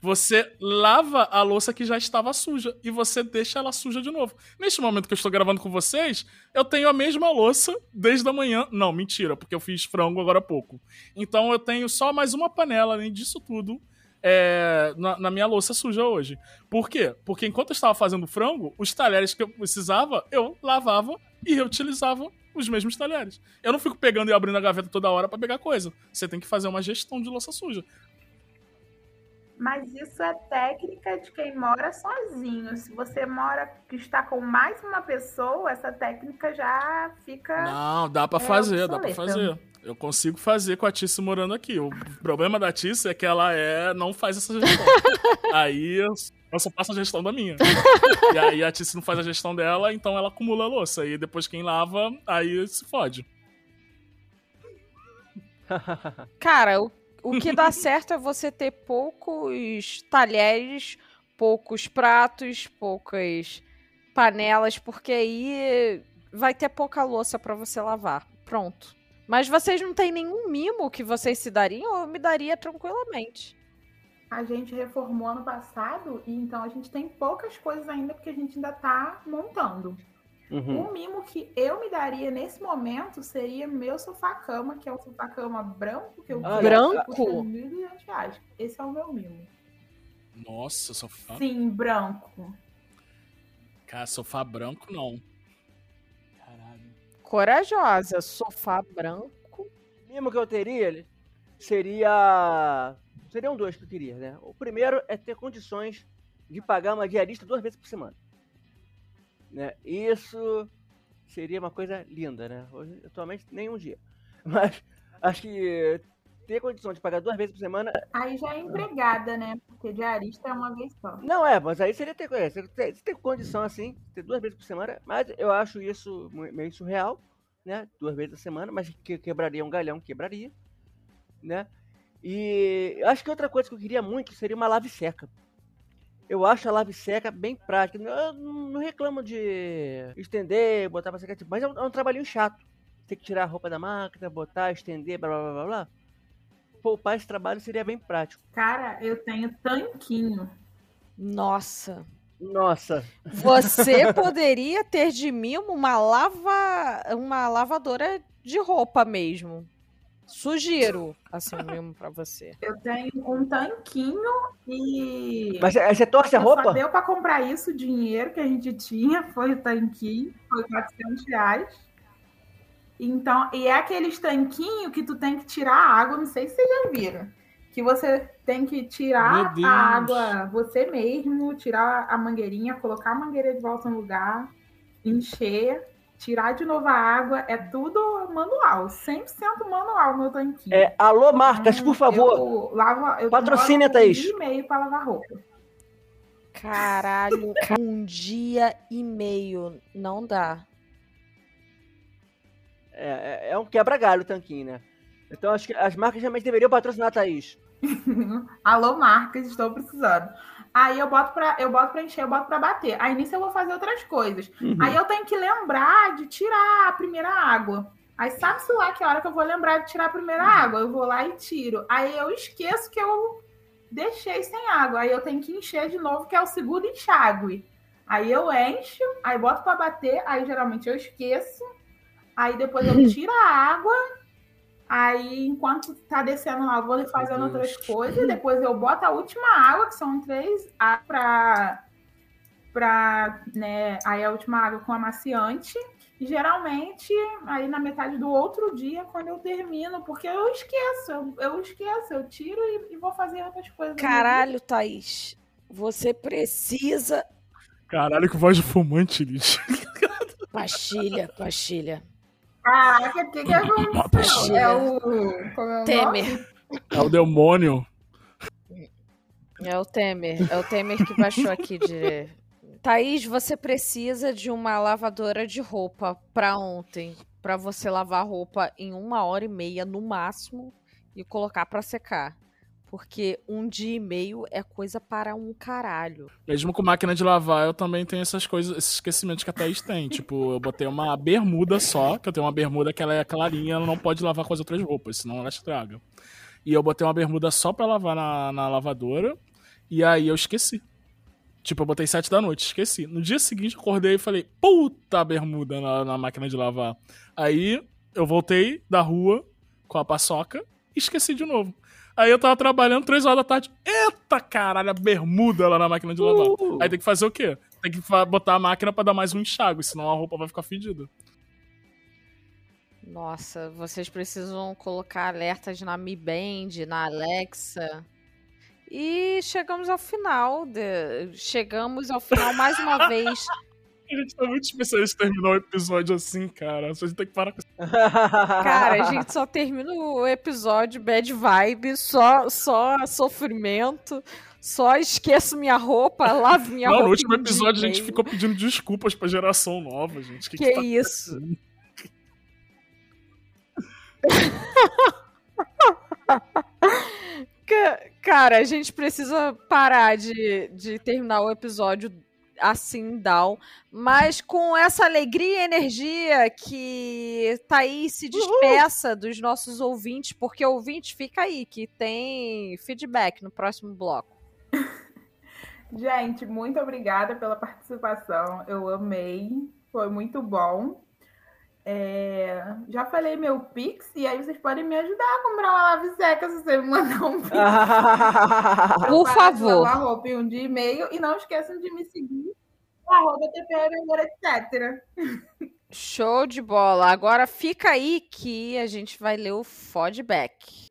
Você lava a louça que já estava suja e você deixa ela suja de novo. Neste momento que eu estou gravando com vocês, eu tenho a mesma louça desde a manhã. Não, mentira, porque eu fiz frango agora há pouco. Então eu tenho só mais uma panela, além disso tudo, é, na, na minha louça suja hoje. Por quê? Porque enquanto eu estava fazendo frango, os talheres que eu precisava, eu lavava e reutilizava os mesmos talheres. Eu não fico pegando e abrindo a gaveta toda hora para pegar coisa. Você tem que fazer uma gestão de louça suja. Mas isso é técnica de quem mora sozinho. Se você mora que está com mais uma pessoa, essa técnica já fica. Não, dá pra É fazer, dá pra obsoleta. fazer. Eu consigo fazer com a Tice morando aqui. O problema da Tice é que ela é não faz essa gestão. aí eu, só faço a gestão da minha. e aí a Tice não faz a gestão dela, então ela acumula a louça. E depois quem lava, aí se fode. Cara, o, o que dá certo é você ter poucos talheres, poucos pratos, poucas panelas, porque aí vai ter pouca louça pra você lavar. Pronto. Mas vocês não têm nenhum mimo que vocês se dariam? Eu me daria tranquilamente. A gente reformou ano passado e então a gente tem poucas coisas ainda porque a gente ainda tá montando. Uhum. O mimo que eu me daria nesse momento seria meu sofá-cama, que é um sofá-cama branco, que eu Ah, Branco? custa 1.200 reais. Esse é o meu mimo. Nossa, sofá. Sim, branco. Cara, sofá branco não. Caralho. Corajosa, sofá branco. mimo que eu teria ele, seria. Seriam dois que eu queria, né? O primeiro é ter condições de pagar uma diarista duas vezes por semana. Né? Isso seria uma coisa linda, né? Hoje, atualmente, nem um dia. Mas acho que ter condição de pagar duas vezes por semana. Aí já é empregada, né? Porque diarista é uma vez só. Não é, mas aí seria ter, é, você ter, ter condição assim, ter duas vezes por semana. Mas eu acho isso meio surreal, né? Duas vezes a semana, mas que quebraria um galhão, quebraria, né? E acho que outra coisa que eu queria muito seria uma lave seca. Eu acho a lave seca bem prática. Eu não reclamo de estender, botar pra secar, mas é um, é um trabalhinho chato. Tem que tirar a roupa da máquina, botar, estender, blá blá blá blá. blá. Poupar esse trabalho seria bem prático. Cara, eu tenho tanquinho. Nossa. Nossa, Você poderia ter de mimo uma lava, uma lavadora de roupa mesmo. Sugiro, assim, mesmo pra você. Eu tenho um tanquinho e. mas você torce a Só roupa? deu pra comprar isso, o dinheiro que a gente tinha foi o tanquinho, foi 400 reais. Então, e é aqueles tanquinhos que tu tem que tirar a água, não sei se vocês já viram. Que você tem que tirar a água você mesmo, tirar a mangueirinha, colocar a mangueira de volta no lugar, encher, tirar de novo a água. É tudo manual, 100% manual meu tanquinho. É, alô, marcas, por favor. Eu lavo, eu Patrocina, demoro um Thaís. dia e meio pra lavar roupa. Caralho, um dia e meio não dá. É, é, é um quebra-galho o tanquinho, né? Então acho que as marcas realmente deveriam patrocinar a Thaís. Alô, marcas, estou precisando. Aí eu boto pra, eu boto pra encher, eu boto pra bater. Aí nisso eu vou fazer outras coisas. Aí eu tenho que lembrar de tirar a primeira água. Aí sabe-se lá que hora que eu vou lembrar de tirar a primeira água? Eu vou lá e tiro. Aí eu esqueço que eu deixei sem água. Aí eu tenho que encher de novo, que é o segundo enxágue. Aí eu encho, aí boto pra bater, aí geralmente eu esqueço. Aí depois eu tiro a água. Aí, enquanto tá descendo lá, eu vou fazendo Meu Deus. outras coisas. Depois eu boto a última água, que são três, águas pra, pra, né, aí a última água com amaciante. E geralmente, aí na metade do outro dia, quando eu termino, porque eu esqueço, eu, eu esqueço, eu tiro e, e vou fazer outras coisas. Caralho, Thaís. Você precisa. Caralho, que voz de fumante, Liz. Pastilha, pastilha. Caraca, o que que aconteceu? Pastilha. É o... Como é o nome? Temer. É o demônio. É o Temer. É o Temer que baixou aqui de. Thaís, você precisa de uma lavadora de roupa pra ontem. Pra você lavar roupa em uma hora e meia no máximo e colocar pra secar. Porque um dia e meio é coisa para um caralho. Mesmo com máquina de lavar, eu também tenho essas coisas, esses esquecimentos que a Thaís tem. Tipo, eu botei uma bermuda só, que eu tenho uma bermuda que ela é clarinha, ela não pode lavar com as outras roupas, senão ela estraga. E eu botei uma bermuda só pra lavar na, na lavadora, e aí eu esqueci. Tipo, eu botei sete da noite, esqueci. No dia seguinte, acordei e falei, puta bermuda na, na máquina de lavar. Aí, eu voltei da rua com a paçoca e esqueci de novo. Aí eu tava trabalhando três horas da tarde. Eita caralho, a bermuda lá na máquina de lavar. Uh. Aí tem que fazer o quê? Tem que botar a máquina pra dar mais um enxágue, senão a roupa vai ficar fedida. Nossa, vocês precisam colocar alertas na Mi Band, na Alexa. E chegamos ao final. de- Chegamos ao final mais uma vez. A gente tá muito especialista em terminar o episódio assim, cara. A gente tem que parar com isso. Cara, a gente só termina o episódio bad vibe, só, só sofrimento. Só esqueço minha roupa, lavo minha Não, roupa. no último episódio a gente ficou pedindo desculpas pra geração nova, gente. Que, Que tá isso? Ca- Cara, a gente precisa parar de, de terminar o episódio assim, down. Mas com essa alegria e energia que Thaís se despeça dos nossos ouvintes, porque ouvinte fica aí, que tem feedback no próximo bloco. Gente, muito obrigada pela participação. Eu amei. Foi muito bom. É, Já falei meu Pix e aí vocês podem me ajudar a comprar uma lave seca se você me mandar um Pix. Por favor. roupa em um dia e meio. E não esqueçam de me seguir. Arroba TPM, etc. Show de bola. Agora fica aí que a gente vai ler o feedback.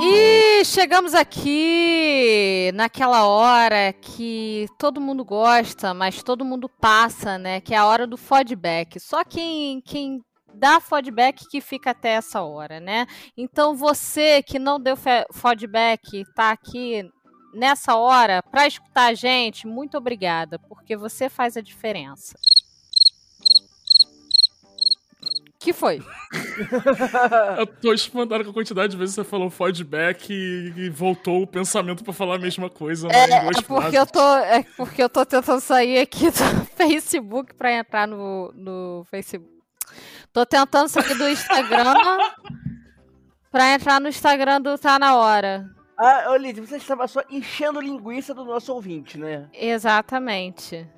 E chegamos aqui naquela hora que todo mundo gosta, mas todo mundo passa, né? Que é a hora do feedback. Só quem, quem dá feedback que fica até essa hora, né? Então você que não deu fe- feedback, tá aqui nessa hora para escutar a gente, muito obrigada, porque você faz a diferença. Que foi? Eu tô espantado com a quantidade de vezes que você falou feedback e, e voltou o pensamento pra falar a mesma coisa né, duas É porque frases. eu tô, é porque eu tô tentando sair aqui do Facebook para entrar no, no Facebook. Tô tentando sair do Instagram para entrar no Instagram do Tá Na Hora. ah, ô Lidia, você estava só enchendo linguiça do nosso ouvinte, né? Exatamente.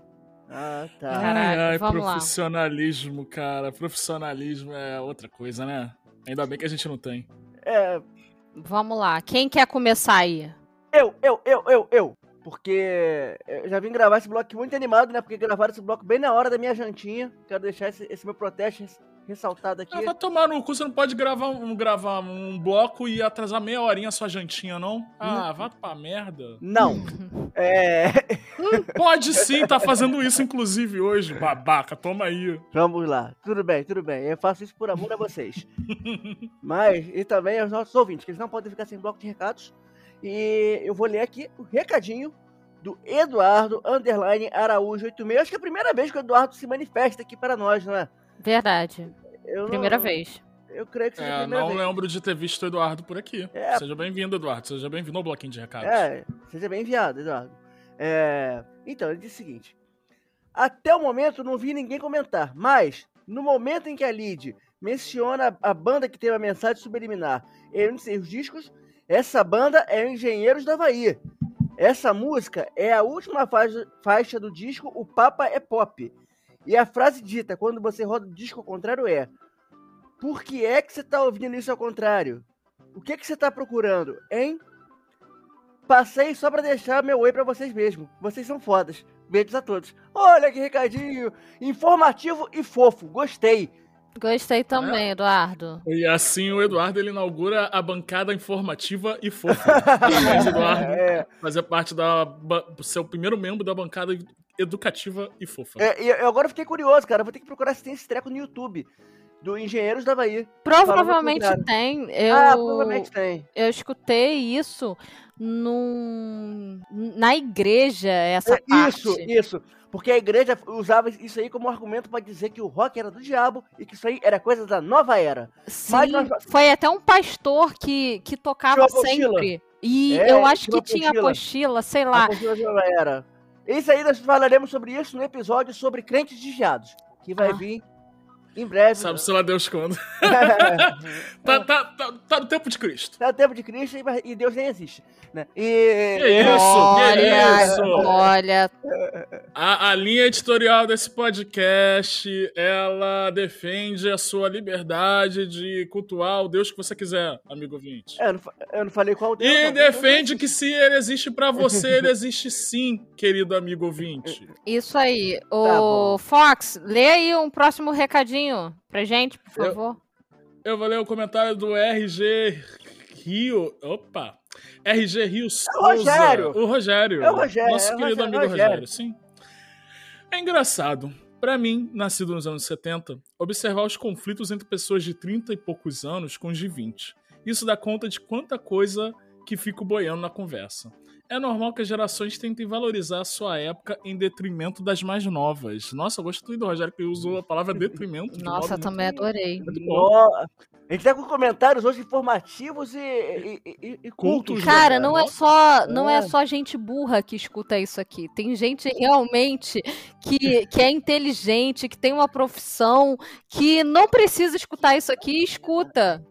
Ah, tá. Caralho, ai, ai, vamos lá. profissionalismo, cara. Profissionalismo é outra coisa, né? Ainda bem que a gente não tem. É, Vamos lá. Quem quer começar aí? eu, eu, eu, eu, eu. Porque eu já vim gravar esse bloco muito animado, né? Porque gravaram esse bloco bem na hora da minha jantinha. Quero deixar esse, esse meu protesto ressaltado aqui. Ah, vai tomar no cu, você não pode gravar um, gravar um bloco e atrasar meia horinha a sua jantinha, não? Ah, vá pra merda. Não. É. Pode sim, tá fazendo isso inclusive hoje, babaca, toma aí. Vamos lá. Tudo bem, tudo bem. Eu faço isso por amor a vocês. Mas, e também aos nossos ouvintes, que eles não podem ficar sem bloco de recados. E eu vou ler aqui o recadinho do Eduardo Underline Araújo 86. Acho que é a primeira vez que o Eduardo se manifesta aqui para nós, não é? Verdade. Eu não- Primeira vez. Eu creio que seja a É, primeira não vez. lembro de ter visto o Eduardo por aqui. É. Seja bem-vindo, Eduardo. Seja bem-vindo ao bloquinho de recados. É, seja bem enviado, Eduardo. É, então, ele disse o seguinte: Até o momento não vi ninguém comentar, mas no momento em que a Lid menciona a banda que teve a mensagem subliminar em um de seus discos, essa banda é Engenheiros da Havaí. Essa música é a última faixa, faixa do disco O Papa é Pop. E a frase dita quando você roda o disco ao contrário é: Por que é que você tá ouvindo isso ao contrário? O que, que você tá procurando, hein? Passei só pra deixar meu oi pra vocês mesmo. Vocês são fodas. Beijos a todos. Olha que recadinho informativo e fofo. Gostei. Gostei também, Eduardo. E assim o Eduardo ele inaugura a bancada informativa e fofa. Eduardo. É, Fazer parte da. o primeiro membro da bancada educativa e fofa. é, e eu agora fiquei curioso, cara. Vou ter que procurar se tem esse treco no YouTube. Do Engenheiros da Bahia. Provavelmente tem. Eu, Ah, provavelmente tem. eu escutei isso num, na igreja, essa É, parte. Isso, isso. Porque a igreja usava isso aí como argumento pra dizer que o rock era do diabo e que isso aí era coisa da nova era. Sim, nós- foi até um pastor que, que tocava apostila. sempre. E É, eu acho que tinha apostila. apostila, sei A lá. da nova era. Isso aí nós falaremos sobre isso no episódio sobre crentes desviados. Que vai Ah. vir Em breve. Sabe-se lá Deus quando. tá, tá, tá, tá no tempo de Cristo. Tá no tempo de Cristo e- Deus nem existe. Né? Que E. isso, que olha, isso. olha, A, a linha editorial desse podcast, ela defende a sua liberdade de cultuar o Deus que você quiser, amigo ouvinte. É, eu, não, eu não falei qual Deus. E defende que se ele existe pra você, ele existe sim, querido amigo ouvinte. isso aí. Tá Ô, bom. Fox, lê aí um próximo recadinho pra gente, por Eu- favor. Eu vou ler o comentário do RG Rio. Opa! RG Rio Souza. Rogério. O Rogério. É o Rogério, Nosso é o querido Rogério, amigo Rogério. Rogério, sim. É engraçado. Pra mim, nascido nos anos 70, observar os conflitos entre pessoas de 30 e poucos anos com os de 20. Isso dá conta de quanta coisa que fico boiando na conversa. É normal que as gerações tentem valorizar a sua época em detrimento das mais novas. Nossa, eu gostei do Rogério que usou a palavra detrimento. de Nossa, também muito- adorei. A gente tá com comentários hoje informativos e, e, e- e cultos. Né, Cara, não é só, não é É. só gente burra que escuta isso aqui. Tem gente realmente que, que é inteligente, que tem uma profissão, que não precisa escutar isso aqui e escuta.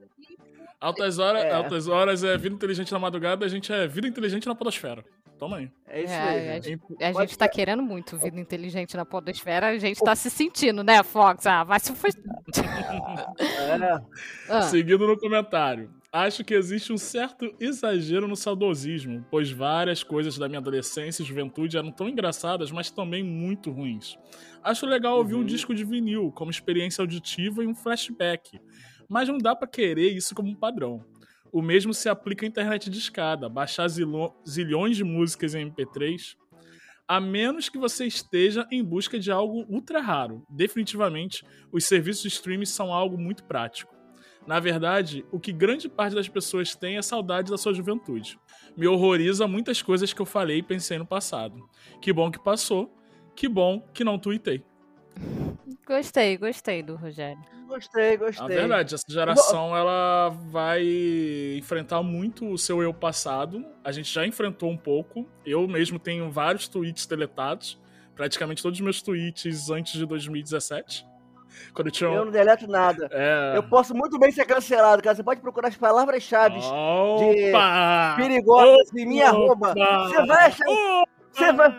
Altas horas, É. altas horas é vida inteligente na madrugada, a gente é vida inteligente na podosfera. Toma aí. É isso É, aí. é, né? A Pode gente tá querendo muito vida inteligente na podosfera, a gente tá se sentindo, né, Fox? Ah, vai se. É. Ah, Seguindo no comentário. Acho que existe um certo exagero no saudosismo, pois várias coisas da minha adolescência e juventude eram tão engraçadas, mas também muito ruins. Acho legal ouvir um Uhum. disco de vinil como experiência auditiva e um flashback, mas não dá pra querer isso como um padrão. O mesmo se aplica à internet de escada, baixar zilhões de músicas em MP3, a menos que você esteja em busca de algo ultra raro. Definitivamente, os serviços de streaming são algo muito prático. Na verdade, o que grande parte das pessoas tem é saudade da sua juventude. Me horroriza muitas coisas que eu falei e pensei no passado. Que bom que passou, que bom que não tuitei. Gostei, gostei do Rogério. Gostei, A gostei. verdade, essa geração ela vai enfrentar muito o seu eu passado. A gente já enfrentou um pouco. Eu mesmo tenho vários tweets deletados. Praticamente todos os meus tweets antes de 2017. Quando eu tinha. Eu não deleto nada. É... Eu posso muito bem ser cancelado, cara. Você pode procurar as palavras-chave Opa! perigosas e me Opa! arroba. Você vai achar. Você vai,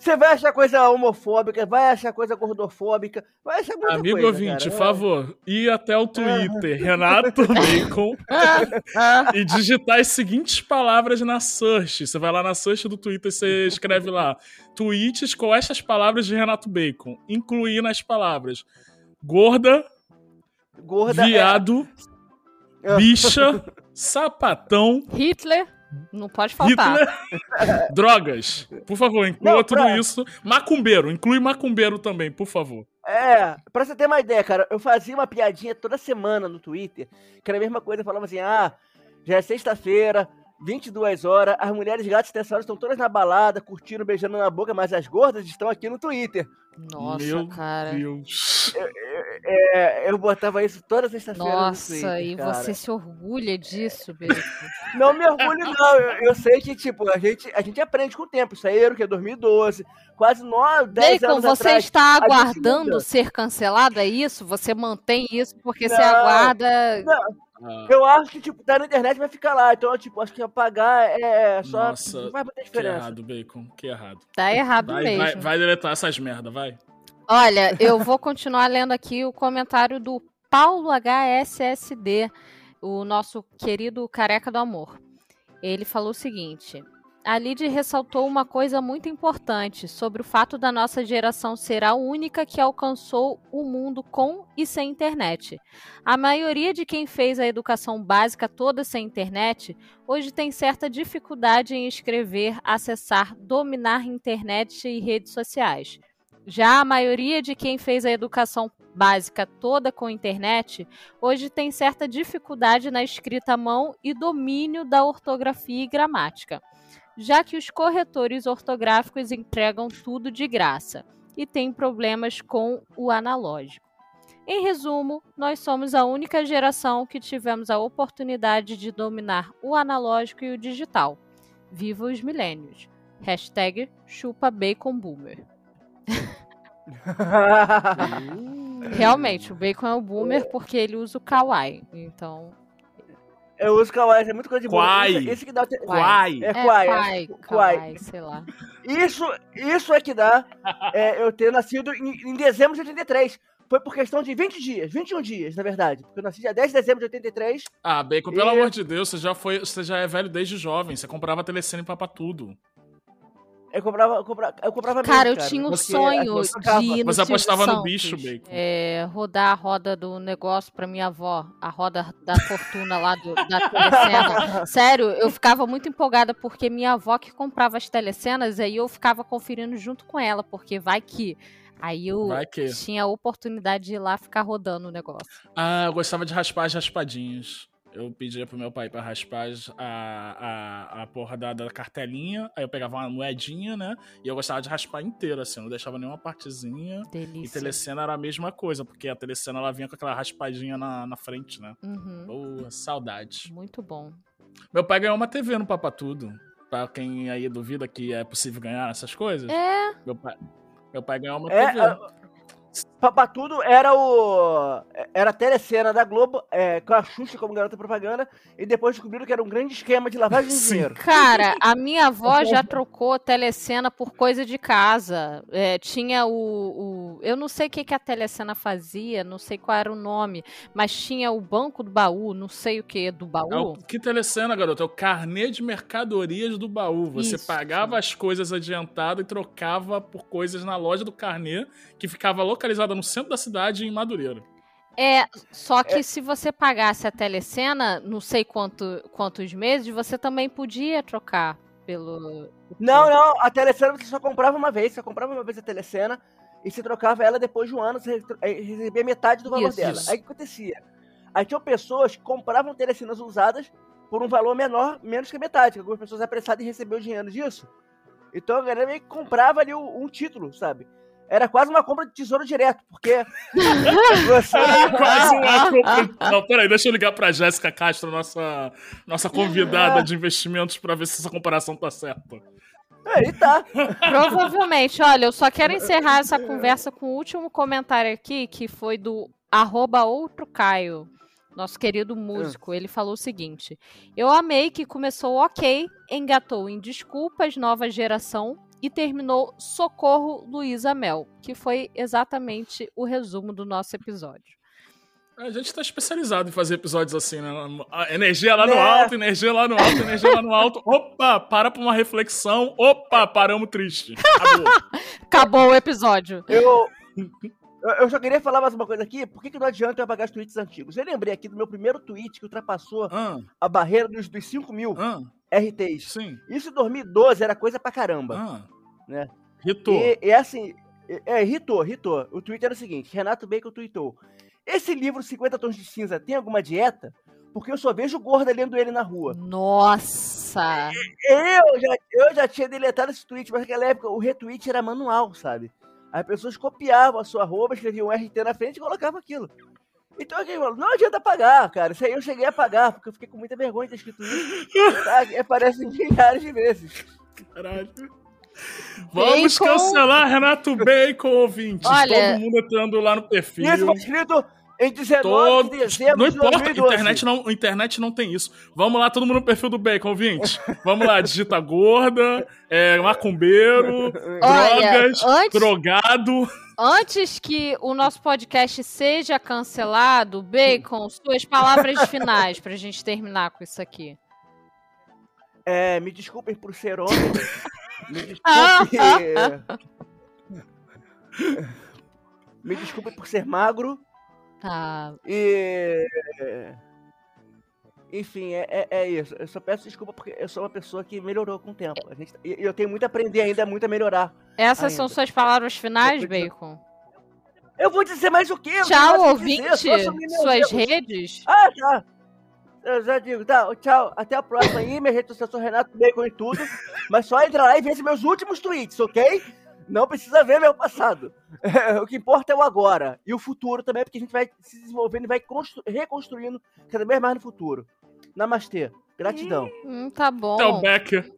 você vai achar coisa homofóbica, vai achar coisa gordofóbica, vai achar muita Amigo coisa, ouvinte, cara. por favor, ir até o Twitter, Renato Bacon, e digitar as seguintes palavras na search. Você vai lá na search do Twitter e você escreve lá tweets com estas palavras de Renato Bacon, incluindo as palavras gorda, Gorda é- viado, É. bicha, sapatão, Hitler, não pode faltar. Hitler, drogas. Por favor, inclua Não, tudo pra- isso. Macumbeiro, inclui macumbeiro também, por favor. É, pra você ter uma ideia, cara, eu fazia uma piadinha toda semana no Twitter, que era a mesma coisa, eu falava assim, ah, já é sexta-feira, 22 horas, as mulheres gatas dessa hora estão todas na balada, curtindo, beijando na boca, mas as gordas estão aqui no Twitter. Nossa, Meu cara. Deus. É, eu botava isso toda sexta-feira no Nossa, Twitter, e cara. você se orgulha disso, Bacon. Não me orgulho, não. Eu, eu sei que, tipo, a gente, a gente aprende com o tempo. Isso aí era o que? 2012. Quase 9, 10 Bacon, anos você atrás. está aguardando ser cancelado, é isso? Você mantém isso porque você Não. Ah, Eu acho que, tipo, tá na internet vai ficar lá. Então, tipo, acho que apagar é só. Nossa, não vai que diferença. errado, Bacon, que errado. Tá errado Vai, mesmo. vai, vai deletar essas merda, vai. Olha, eu vou continuar lendo aqui o comentário do Paulo HSSD, o nosso querido careca do amor. Ele falou o seguinte: a Lid ressaltou uma coisa muito importante sobre o fato da nossa geração ser a única que alcançou o mundo com e sem internet. A maioria de quem fez a educação básica toda sem internet hoje tem certa dificuldade em escrever, acessar, dominar internet e redes sociais. Já a maioria de quem fez a educação básica toda com internet hoje tem certa dificuldade na escrita à mão e domínio da ortografia e gramática, já que os corretores ortográficos entregam tudo de graça e têm problemas com o analógico. Em resumo, nós somos a única geração que tivemos a oportunidade de dominar o analógico e o digital. Viva os milênios. Hashtag chupa bacon boomer. Realmente, o bacon é o boomer porque ele usa o kawaii. Então. Eu uso kawaii, é muito coisa de boa. Quai. Esse, esse que dá Quai. É É, Quai, kawaii, é, Quai. kawaii, sei lá. Isso, isso é que dá é, eu ter nascido em, em dezembro de 83. Foi por questão de 20 dias, 21 dias, na verdade. Porque eu nasci dia 10 de dezembro de 83. Ah, Bacon, pelo E- amor de Deus, você já foi. Você já é velho desde jovem. Você comprava telecine pra, pra tudo. Eu comprava, eu comprava, eu comprava Cara, eu mesmo, tinha um porque sonho eu tocava. de ir no Você Silvio apostava no bicho, Bacon. É, rodar a roda do negócio pra minha avó, a roda da fortuna lá do, da telecena. Sério, eu ficava muito empolgada porque minha avó que comprava as telecenas, aí eu ficava conferindo junto com ela, porque vai que. Aí eu tinha a oportunidade de ir lá ficar rodando o negócio. Ah, eu gostava de raspar as raspadinhas. Eu pedia pro meu pai pra raspar as- a, a, a porra da, da cartelinha, aí eu pegava uma moedinha, né? E eu gostava de raspar inteiro, assim, eu não deixava nenhuma partezinha. E Delícia. telecena era a mesma coisa, porque a telecena ela vinha com aquela raspadinha na, na frente, né? Uhum, Boa, saudade. muito bom. Meu pai ganhou uma TV no Papa Tudo. Pra quem aí duvida que é possível ganhar essas coisas. É, Meu pai, meu pai ganhou uma É, TV. a- Pra tudo era o. Era a telecena da Globo, é, com a Xuxa como garota propaganda, e depois descobriram que era um grande esquema de lavagem de dinheiro. Cara, a minha avó já trocou telecena por coisa de casa. É, tinha o, o- Eu não sei o que, que a telecena fazia, não sei qual era o nome, mas tinha o banco do baú, não sei o que do É o, baú. que telecena, garoto? É o carnê de mercadorias do baú. Você Isso. pagava as coisas adiantado e trocava por coisas na loja do carnê, que ficava localizada no centro da cidade, em Madureira. É, só que se você pagasse a telecena, não sei quanto, quantos meses, você também podia trocar pelo. Não, não, a telecena você só comprava uma vez, você comprava uma vez a telecena e você trocava ela depois de um ano, você aí recebia metade do valor Isso. dela. Aí o que acontecia? Aí tinham pessoas que compravam telecenas usadas por um valor menor, menos que a metade, que algumas pessoas apressadas em receber o dinheiro disso. Então a galera meio que comprava ali um, um título, sabe? Era quase uma compra de tesouro direto, porque você. Quase uma compra. Não, peraí, deixa eu ligar pra Jéssica Castro, nossa, nossa convidada de investimentos, pra ver se essa comparação tá certa. Aí tá. Provavelmente, olha, eu só quero encerrar essa conversa com o último comentário aqui, que foi do arroba outro Caio, nosso querido músico. Ele falou o seguinte: Eu amei que começou ok, engatou em desculpas, nova geração e terminou Socorro Luísa Mel, que foi exatamente o resumo do nosso episódio. A gente tá especializado em fazer episódios assim, né? A energia lá no Né? alto, energia lá no alto, energia lá no alto. Opa, para pra uma reflexão. Opa, paramos triste. Acabou. Acabou o episódio. Eu. eu- Eu só queria falar mais uma coisa aqui. Por que, que não adianta eu apagar os tweets antigos? Eu lembrei aqui do meu primeiro tweet que ultrapassou Ah, a barreira dos, dos 5 mil ah, RTs. sim. Isso em 2012 era coisa pra caramba. Ah. Né? Ritou. E, e assim, é, irritou, irritou. O tweet era o seguinte: Renato Bacon tweetou. Esse livro 50 Tons de Cinza tem alguma dieta? Porque eu só vejo gorda lendo ele na rua. Nossa! Eu já, eu já tinha deletado esse tweet, mas naquela época o retweet era manual, sabe? As pessoas copiavam a sua arroba, escreviam um RT na frente e colocavam aquilo. Então alguém falou, não adianta pagar, cara. Isso aí eu cheguei a pagar, porque eu fiquei com muita vergonha de ter escrito isso. Tá? Aparece milhares de vezes. Caralho. Vamos Bacon. cancelar Renato Bacon, ouvintes. Olha- Todo mundo entrando lá no perfil. Isso foi escrito em 19 Todos, de dezembro não importa, 2012. internet não, internet não tem isso. Vamos lá, todo mundo no perfil do Bacon, ouvinte. Vamos lá, digita gorda, é, macumbeiro, Olha, drogas, antes- drogado. Antes que o nosso podcast seja cancelado, Bacon, suas palavras finais pra gente terminar com isso aqui. É, me desculpem por ser homem. me desculpem. me desculpem por ser magro. Tá. E. Enfim, é, é, é isso. Eu só peço desculpa porque eu sou uma pessoa que melhorou com o tempo. A gente, e eu tenho muito a aprender ainda, muito a melhorar. Essas são Ainda. suas palavras finais, de- Bacon? Eu vou dizer mais o quê? Eu Tchau, ouvinte. dizer, Suas erros. redes. Ah, tá. Eu já digo, tá, tchau. Até a próxima aí. Minha rede social sou Renato Bacon e tudo. Mas só entra lá e veja meus últimos tweets, ok? Não precisa ver meu passado. o que importa é o agora. E o futuro também, porque a gente vai se desenvolvendo e vai constru- reconstruindo cada vez mais no futuro. Namastê. Gratidão. Hum, tá bom. Theo Becker.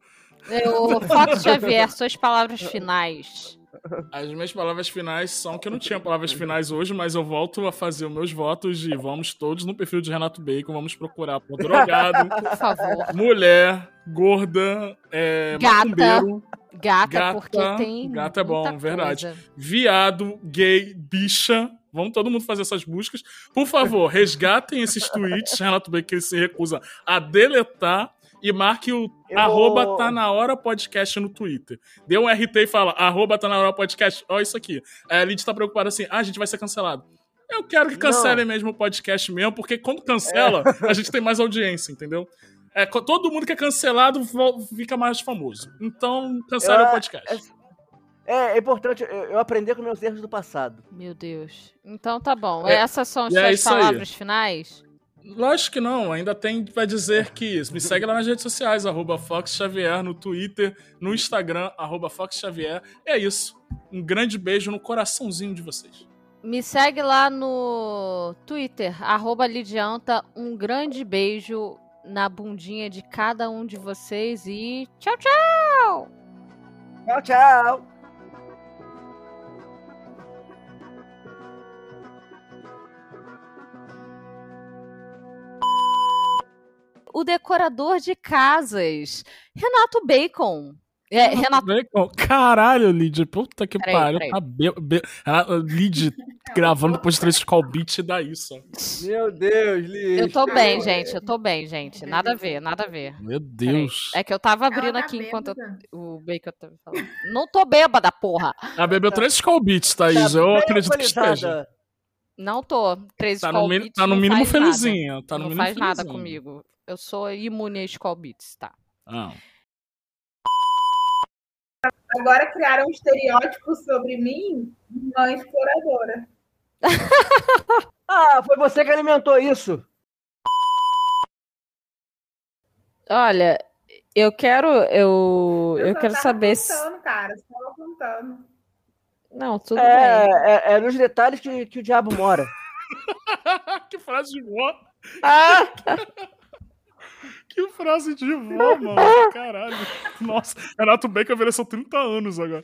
É, O Fox Xavier, suas palavras finais. As minhas palavras finais são que eu não tinha palavras finais hoje, mas eu volto a fazer os meus votos de vamos todos no perfil de Renato Bacon, vamos procurar por drogado, Por favor. mulher, gorda, é, Gata. Gata, Gata, porque tem. gata é bom, verdade. coisa. viado, gay, bicha. Vamos todo mundo fazer essas buscas. Por favor, resgatem esses tweets, Renato Bacon, que ele se recusa a deletar. E marque o Eu arroba vou- tá na hora podcast no Twitter. Dê um RT e fala, arroba tá na hora podcast. Ó, isso aqui. Aí a Lid tá preocupada assim, ah, a gente vai ser cancelado. Eu quero que cancelem mesmo o podcast mesmo, porque quando cancela, É. a gente tem mais audiência, entendeu? É, todo mundo que é cancelado fica mais famoso. Então, cancela Eu- o podcast. É, é importante eu, aprender com meus erros do passado. Meu Deus. Então tá bom. É, Essas são as é suas isso aí. palavras finais? Lógico que não, ainda tem pra dizer que me segue lá nas redes sociais, arroba Fox Xavier, no Twitter, no Instagram, arroba Fox Xavier. É isso. Um grande beijo no coraçãozinho de vocês. Me segue lá no Twitter, arroba Lidianta. Um grande beijo na bundinha de cada um de vocês e tchau, tchau! Tchau, tchau! O decorador de casas, Renato Bacon. É, Renato. Bacon. Caralho, Lid, puta que pariu. Tá be... be... Ah, Lid gravando depois de três call beat dá isso. Meu Deus, Liz. Eu tô bem, gente. Eu tô bem, gente. Nada a ver, nada a ver. Meu Peraí. Deus. É que eu tava abrindo tá aqui enquanto eu- bêbada. o Bacon tava falando. Não tô bêbada, porra. Ela bebeu três call beats, Thaís. Eu bem acredito que esteja. Não tô. Três Tá no, Skull mi- Beats tá no mínimo felizinha. Tá no não mínimo faz nada felizinha. comigo. Eu sou imune a Skull Beats, tá? Ah. Agora criaram um estereótipo sobre mim, mãe exploradora. Ah, foi você que alimentou isso. Olha, eu quero. Eu, eu só quero tava saber se. contando, cara. Só tava contando. Não, tudo bem. É, é, é nos detalhes que, que o diabo mora. que frase de vó. Ah! Que frase de vó, mano. Caralho. Nossa, Renato Bacon envelheceu 30 anos agora.